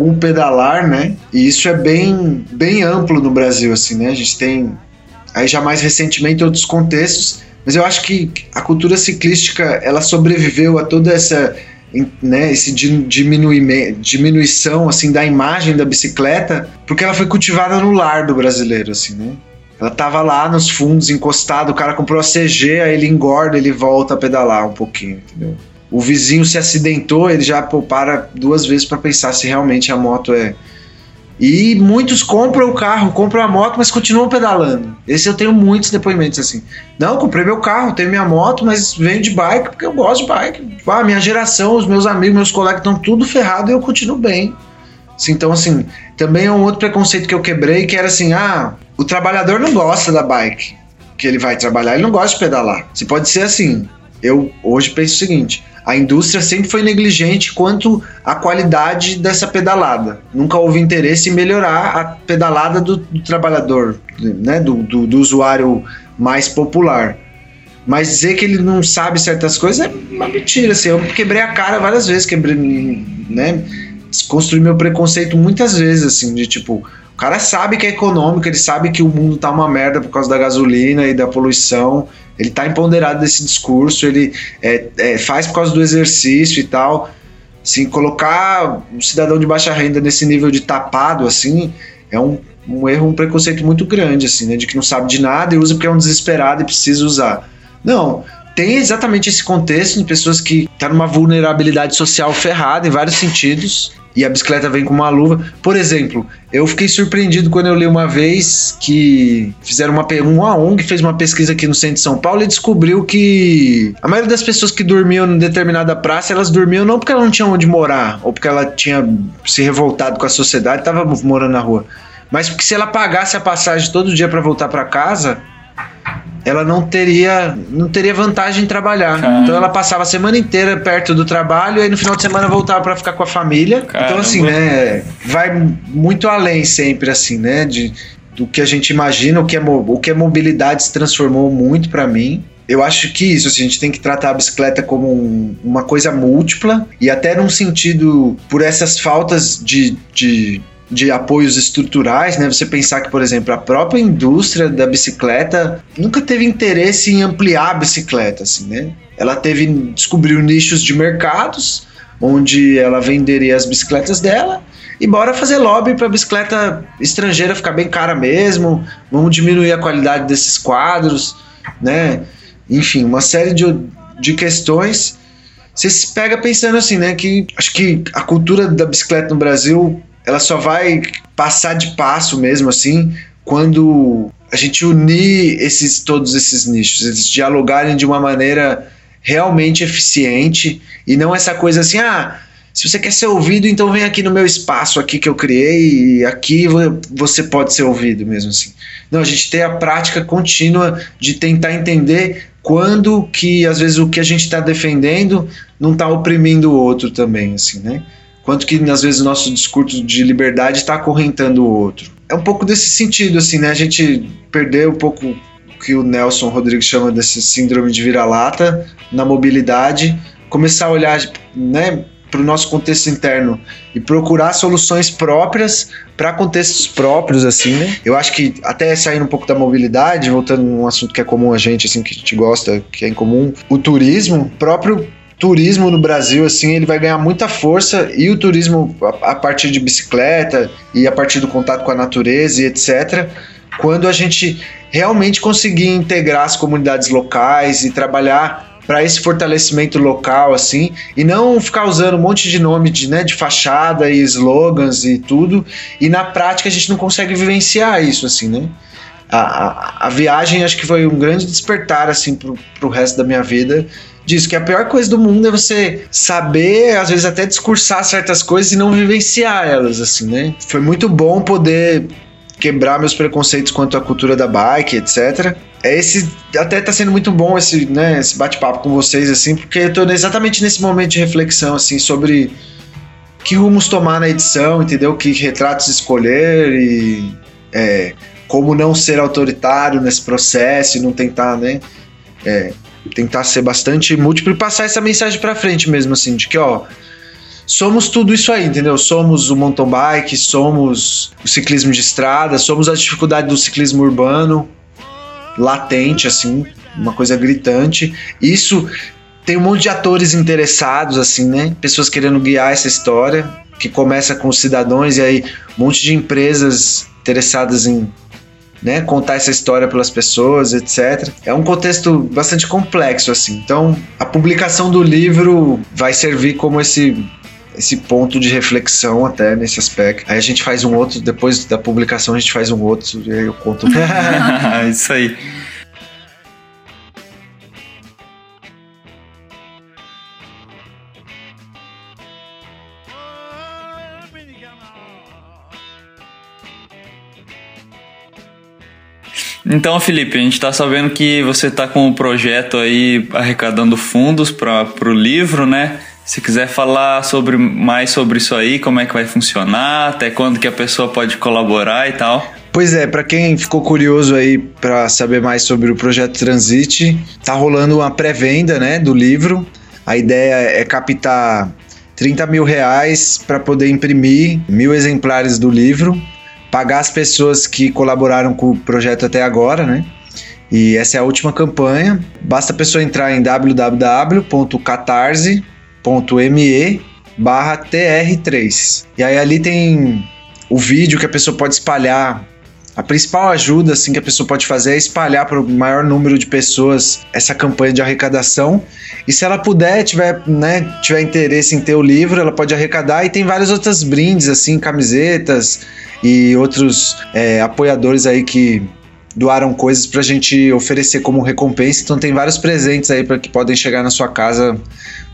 com o pedalar, né? E isso é bem, bem amplo no Brasil, assim, né? A gente tem aí já mais recentemente outros contextos, mas eu acho que a cultura ciclística ela sobreviveu a toda essa né, esse diminuição assim da imagem da bicicleta, porque ela foi cultivada no lar do brasileiro, assim, né? Ela tava lá nos fundos, encostado, o cara comprou a CG, aí ele engorda, ele volta a pedalar um pouquinho, entendeu? O vizinho se acidentou, ele já para duas vezes para pensar se realmente a moto é. E muitos compram o carro, compram a moto, mas continuam pedalando. Esse eu tenho muitos depoimentos assim. Não, comprei meu carro, tenho minha moto, mas venho de bike porque eu gosto de bike. Ah, minha geração, os meus amigos, meus colegas estão tudo ferrado e eu continuo bem. Assim, então, assim, também é um outro preconceito que eu quebrei, que era assim, ah, o trabalhador não gosta da bike que ele vai trabalhar, ele não gosta de pedalar. Você pode ser assim. Eu hoje penso o seguinte: a indústria sempre foi negligente quanto à qualidade dessa pedalada. Nunca houve interesse em melhorar a pedalada do, do trabalhador, né, do, do, do, usuário mais popular. Mas dizer que ele não sabe certas coisas é uma mentira. Assim, eu quebrei a cara várias vezes, quebrei, né, construí meu preconceito muitas vezes, assim, de tipo, o cara sabe que é econômico, ele sabe que o mundo tá uma merda por causa da gasolina e da poluição ele está empoderado desse discurso, ele é, é, faz por causa do exercício e tal. Assim, colocar um cidadão de baixa renda nesse nível de tapado, assim, é um, um erro, um preconceito muito grande, assim, né? De que não sabe de nada e usa porque é um desesperado e precisa usar. Não, tem exatamente esse contexto de pessoas que estão tá numa vulnerabilidade social ferrada em vários sentidos e a bicicleta vem com uma luva. Por exemplo, eu fiquei surpreendido quando eu li uma vez que fizeram uma, uma ONG fez uma pesquisa aqui no centro de São Paulo e descobriu que a maioria das pessoas que dormiam em determinada praça, elas dormiam não porque elas não tinham onde morar ou porque ela tinha se revoltado com a sociedade estava morando na rua, mas porque se ela pagasse a passagem todo dia para voltar para casa, ela não teria não teria vantagem em trabalhar. Caramba. Então ela passava a semana inteira perto do trabalho e aí no final de semana voltava para ficar com a família. Caramba. Então assim, né, vai muito além sempre assim, né, de do que a gente imagina, o que é, o que é mobilidade se transformou muito para mim. Eu acho que isso, assim, a gente tem que tratar a bicicleta como um, uma coisa múltipla e até num sentido, por essas faltas de, de de apoios estruturais, né? Você pensar que, por exemplo, a própria indústria da bicicleta nunca teve interesse em ampliar a bicicleta, assim, né? Ela teve descobriu nichos de mercados onde ela venderia as bicicletas dela e bora fazer lobby para bicicleta estrangeira ficar bem cara mesmo. Vamos diminuir a qualidade desses quadros, né? Enfim, uma série de, de questões. Você se pega pensando assim, né? Que acho que a cultura da bicicleta no Brasil ela só vai passar de passo mesmo assim quando a gente unir esses todos esses nichos, eles dialogarem de uma maneira realmente eficiente e não essa coisa assim, ah, se você quer ser ouvido, então vem aqui no meu espaço aqui que eu criei e aqui você pode ser ouvido mesmo assim. Não, a gente tem a prática contínua de tentar entender quando que às vezes o que a gente está defendendo não está oprimindo o outro também, assim, né? Quanto que às vezes o nosso discurso de liberdade está acorrentando o outro. É um pouco desse sentido, assim, né? A gente perdeu um pouco o que o Nelson Rodrigues chama desse síndrome de vira-lata na mobilidade, começar a olhar, né? para o nosso contexto interno e procurar soluções próprias para contextos próprios, assim, né? Eu acho que até saindo um pouco da mobilidade, voltando a um assunto que é comum a gente, assim, que a gente gosta, que é em comum, o turismo próprio turismo no Brasil, assim, ele vai ganhar muita força e o turismo a, a partir de bicicleta e a partir do contato com a natureza e etc. Quando a gente realmente conseguir integrar as comunidades locais e trabalhar para esse fortalecimento local, assim, e não ficar usando um monte de nome de, né, de fachada e slogans e tudo, e na prática a gente não consegue vivenciar isso, assim, né? A, a, a viagem acho que foi um grande despertar, assim, pro, pro resto da minha vida, disso, que a pior coisa do mundo é você saber, às vezes até discursar certas coisas e não vivenciar elas, assim, né? Foi muito bom poder quebrar meus preconceitos quanto à cultura da bike, etc. É esse até tá sendo muito bom esse, né, esse bate-papo com vocês assim, porque eu tô exatamente nesse momento de reflexão assim sobre que rumos tomar na edição, entendeu? Que retratos escolher e é, como não ser autoritário nesse processo e não tentar, né, é, tentar ser bastante múltiplo e passar essa mensagem para frente mesmo, assim, de que, ó, somos tudo isso aí, entendeu? Somos o mountain bike, somos o ciclismo de estrada, somos a dificuldade do ciclismo urbano, latente, assim, uma coisa gritante. Isso tem um monte de atores interessados, assim, né? Pessoas querendo guiar essa história, que começa com os cidadãos e aí um monte de empresas interessadas em né, contar essa história pelas pessoas, etc. É um contexto bastante complexo assim. Então, a publicação do livro vai servir como esse esse ponto de reflexão até nesse aspecto. Aí a gente faz um outro, depois da publicação a gente faz um outro e aí eu conto. Isso aí. Então, Felipe, a gente está sabendo que você está com um projeto aí arrecadando fundos para o livro, né? Se quiser falar sobre mais sobre isso aí, como é que vai funcionar, até quando que a pessoa pode colaborar e tal. Pois é, para quem ficou curioso aí para saber mais sobre o projeto Transit, tá rolando uma pré-venda, né, do livro. A ideia é captar 30 mil reais para poder imprimir mil exemplares do livro pagar as pessoas que colaboraram com o projeto até agora, né? E essa é a última campanha. Basta a pessoa entrar em www.catarse.me barra TR3. E aí ali tem o vídeo que a pessoa pode espalhar a principal ajuda assim que a pessoa pode fazer é espalhar para o maior número de pessoas essa campanha de arrecadação. E se ela puder, tiver, né, tiver interesse em ter o livro, ela pode arrecadar e tem várias outras brindes assim, camisetas e outros é, apoiadores aí que doaram coisas para a gente oferecer como recompensa. Então tem vários presentes aí para que podem chegar na sua casa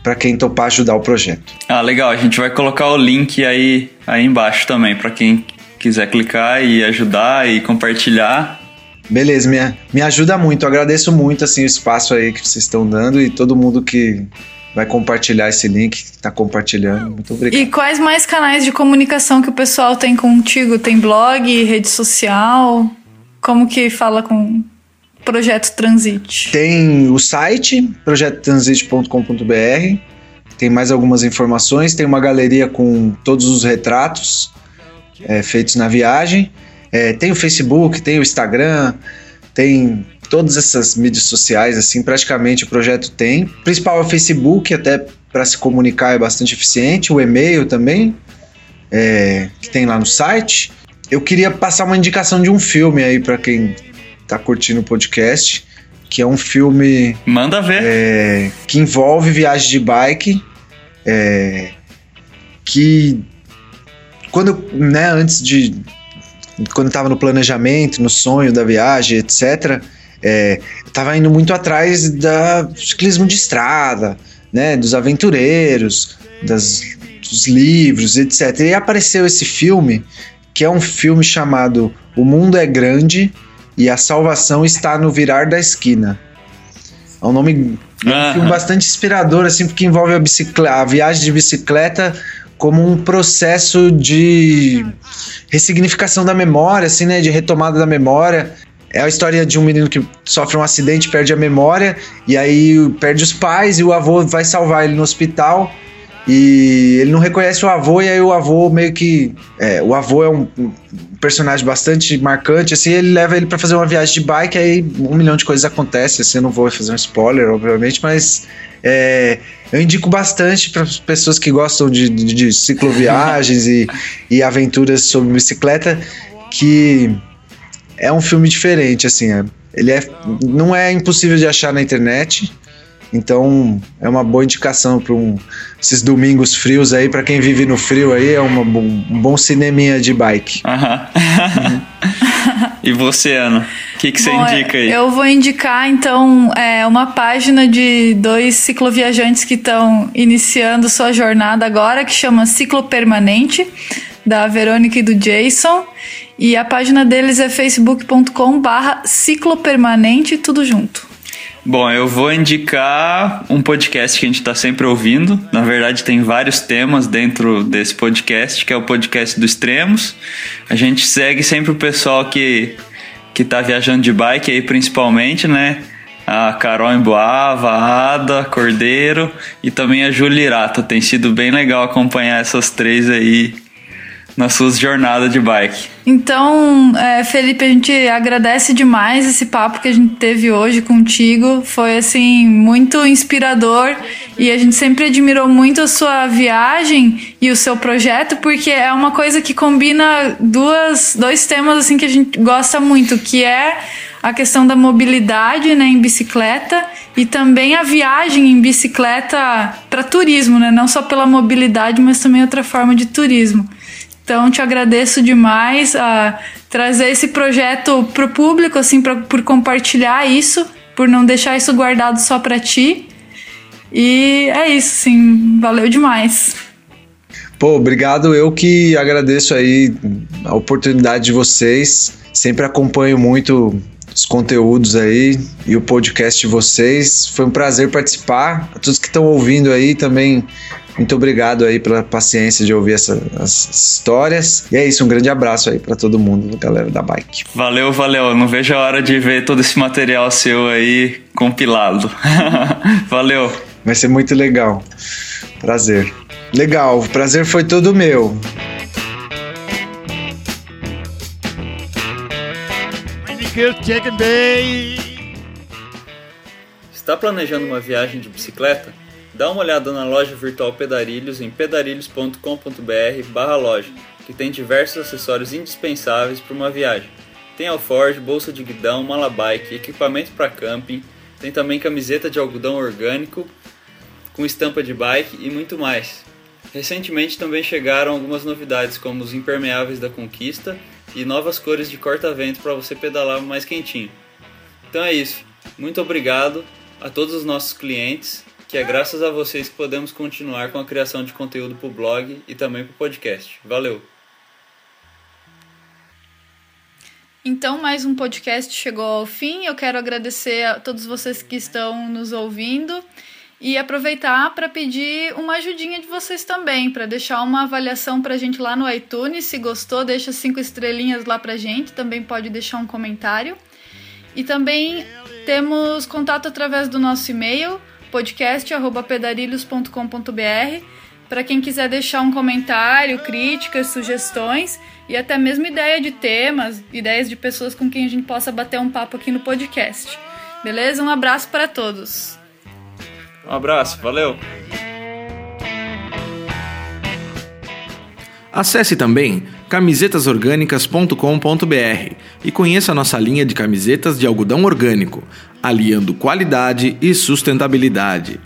para quem topar ajudar o projeto. Ah, legal. A gente vai colocar o link aí, aí embaixo também para quem quiser clicar e ajudar e compartilhar. Beleza, me, me ajuda muito. Eu agradeço muito assim o espaço aí que vocês estão dando e todo mundo que vai compartilhar esse link, que está compartilhando. Muito obrigado. E quais mais canais de comunicação que o pessoal tem contigo? Tem blog, rede social? Como que fala com Projeto Transit? Tem o site projetotransit.com.br. Tem mais algumas informações. Tem uma galeria com todos os retratos é, feitos na viagem. É, tem o Facebook, tem o Instagram, tem todas essas mídias sociais, assim, praticamente o projeto tem. O principal é o Facebook, até para se comunicar é bastante eficiente. O e-mail também, é, que tem lá no site. Eu queria passar uma indicação de um filme aí para quem tá curtindo o podcast, que é um filme. Manda ver. É, que envolve viagem de bike. É, que quando, né, antes de. Quando eu tava no planejamento, no sonho da viagem, etc., é, eu tava indo muito atrás da ciclismo de estrada, né, dos aventureiros, das, dos livros, etc. E apareceu esse filme, que é um filme chamado O Mundo é Grande e a Salvação está no Virar da Esquina. É um nome é um filme bastante inspirador, assim, porque envolve a, bicicleta, a viagem de bicicleta como um processo de ressignificação da memória, assim, né, de retomada da memória. É a história de um menino que sofre um acidente, perde a memória e aí perde os pais e o avô vai salvar ele no hospital e ele não reconhece o avô e aí o avô meio que é, o avô é um, um, personagem bastante marcante assim ele leva ele para fazer uma viagem de bike aí um milhão de coisas acontecem assim eu não vou fazer um spoiler obviamente mas é, eu indico bastante para pessoas que gostam de, de, de cicloviagens e, e aventuras sobre bicicleta que é um filme diferente, assim. É, ele é, não é impossível de achar na internet. Então é uma boa indicação para um, esses domingos frios aí, para quem vive no frio aí, é uma, um bom cineminha de bike. Uhum. e você, Ana? O que, que você indica aí? Eu vou indicar, então, é, uma página de dois cicloviajantes que estão iniciando sua jornada agora, que chama Ciclo Permanente, da Verônica e do Jason. E a página deles é facebook.com barra ciclopermanente, tudo junto. Bom, eu vou indicar um podcast que a gente está sempre ouvindo. Na verdade, tem vários temas dentro desse podcast, que é o podcast do Extremos. A gente segue sempre o pessoal que que tá viajando de bike aí principalmente, né? A Carol Emboava, a Ada Cordeiro e também a Julirata. Tem sido bem legal acompanhar essas três aí nas suas jornadas de bike. Então, é, Felipe, a gente agradece demais esse papo que a gente teve hoje contigo. Foi assim muito inspirador e a gente sempre admirou muito a sua viagem e o seu projeto porque é uma coisa que combina duas, dois temas assim que a gente gosta muito, que é a questão da mobilidade, né, em bicicleta e também a viagem em bicicleta para turismo, né, não só pela mobilidade, mas também outra forma de turismo. Então, te agradeço demais a trazer esse projeto para o público, assim, pra, por compartilhar isso, por não deixar isso guardado só para ti. E é isso, sim. Valeu demais. Pô, obrigado. Eu que agradeço aí a oportunidade de vocês. Sempre acompanho muito os conteúdos aí e o podcast de vocês. Foi um prazer participar. A todos que estão ouvindo aí também muito obrigado aí pela paciência de ouvir essa, as histórias. E é isso, um grande abraço aí para todo mundo, galera da bike. Valeu, valeu. Não vejo a hora de ver todo esse material seu aí compilado. valeu. Vai ser muito legal. Prazer. Legal, o prazer foi todo meu. Está planejando uma viagem de bicicleta? Dá uma olhada na loja virtual Pedarilhos em pedarilhos.com.br barra loja, que tem diversos acessórios indispensáveis para uma viagem. Tem alforge, bolsa de guidão, mala bike, equipamento para camping, tem também camiseta de algodão orgânico com estampa de bike e muito mais. Recentemente também chegaram algumas novidades, como os impermeáveis da Conquista e novas cores de corta-vento para você pedalar mais quentinho. Então é isso. Muito obrigado a todos os nossos clientes, que é graças a vocês que podemos continuar com a criação de conteúdo para o blog e também para o podcast. Valeu! Então, mais um podcast chegou ao fim. Eu quero agradecer a todos vocês que estão nos ouvindo e aproveitar para pedir uma ajudinha de vocês também, para deixar uma avaliação para a gente lá no iTunes. Se gostou, deixa cinco estrelinhas lá para a gente. Também pode deixar um comentário. E também temos contato através do nosso e-mail, podcast.pedarilhos.com.br, para quem quiser deixar um comentário, críticas, sugestões e até mesmo ideia de temas, ideias de pessoas com quem a gente possa bater um papo aqui no podcast. Beleza? Um abraço para todos. Um abraço, valeu. Acesse também camisetasorgânicas.com.br e conheça nossa linha de camisetas de algodão orgânico, aliando qualidade e sustentabilidade.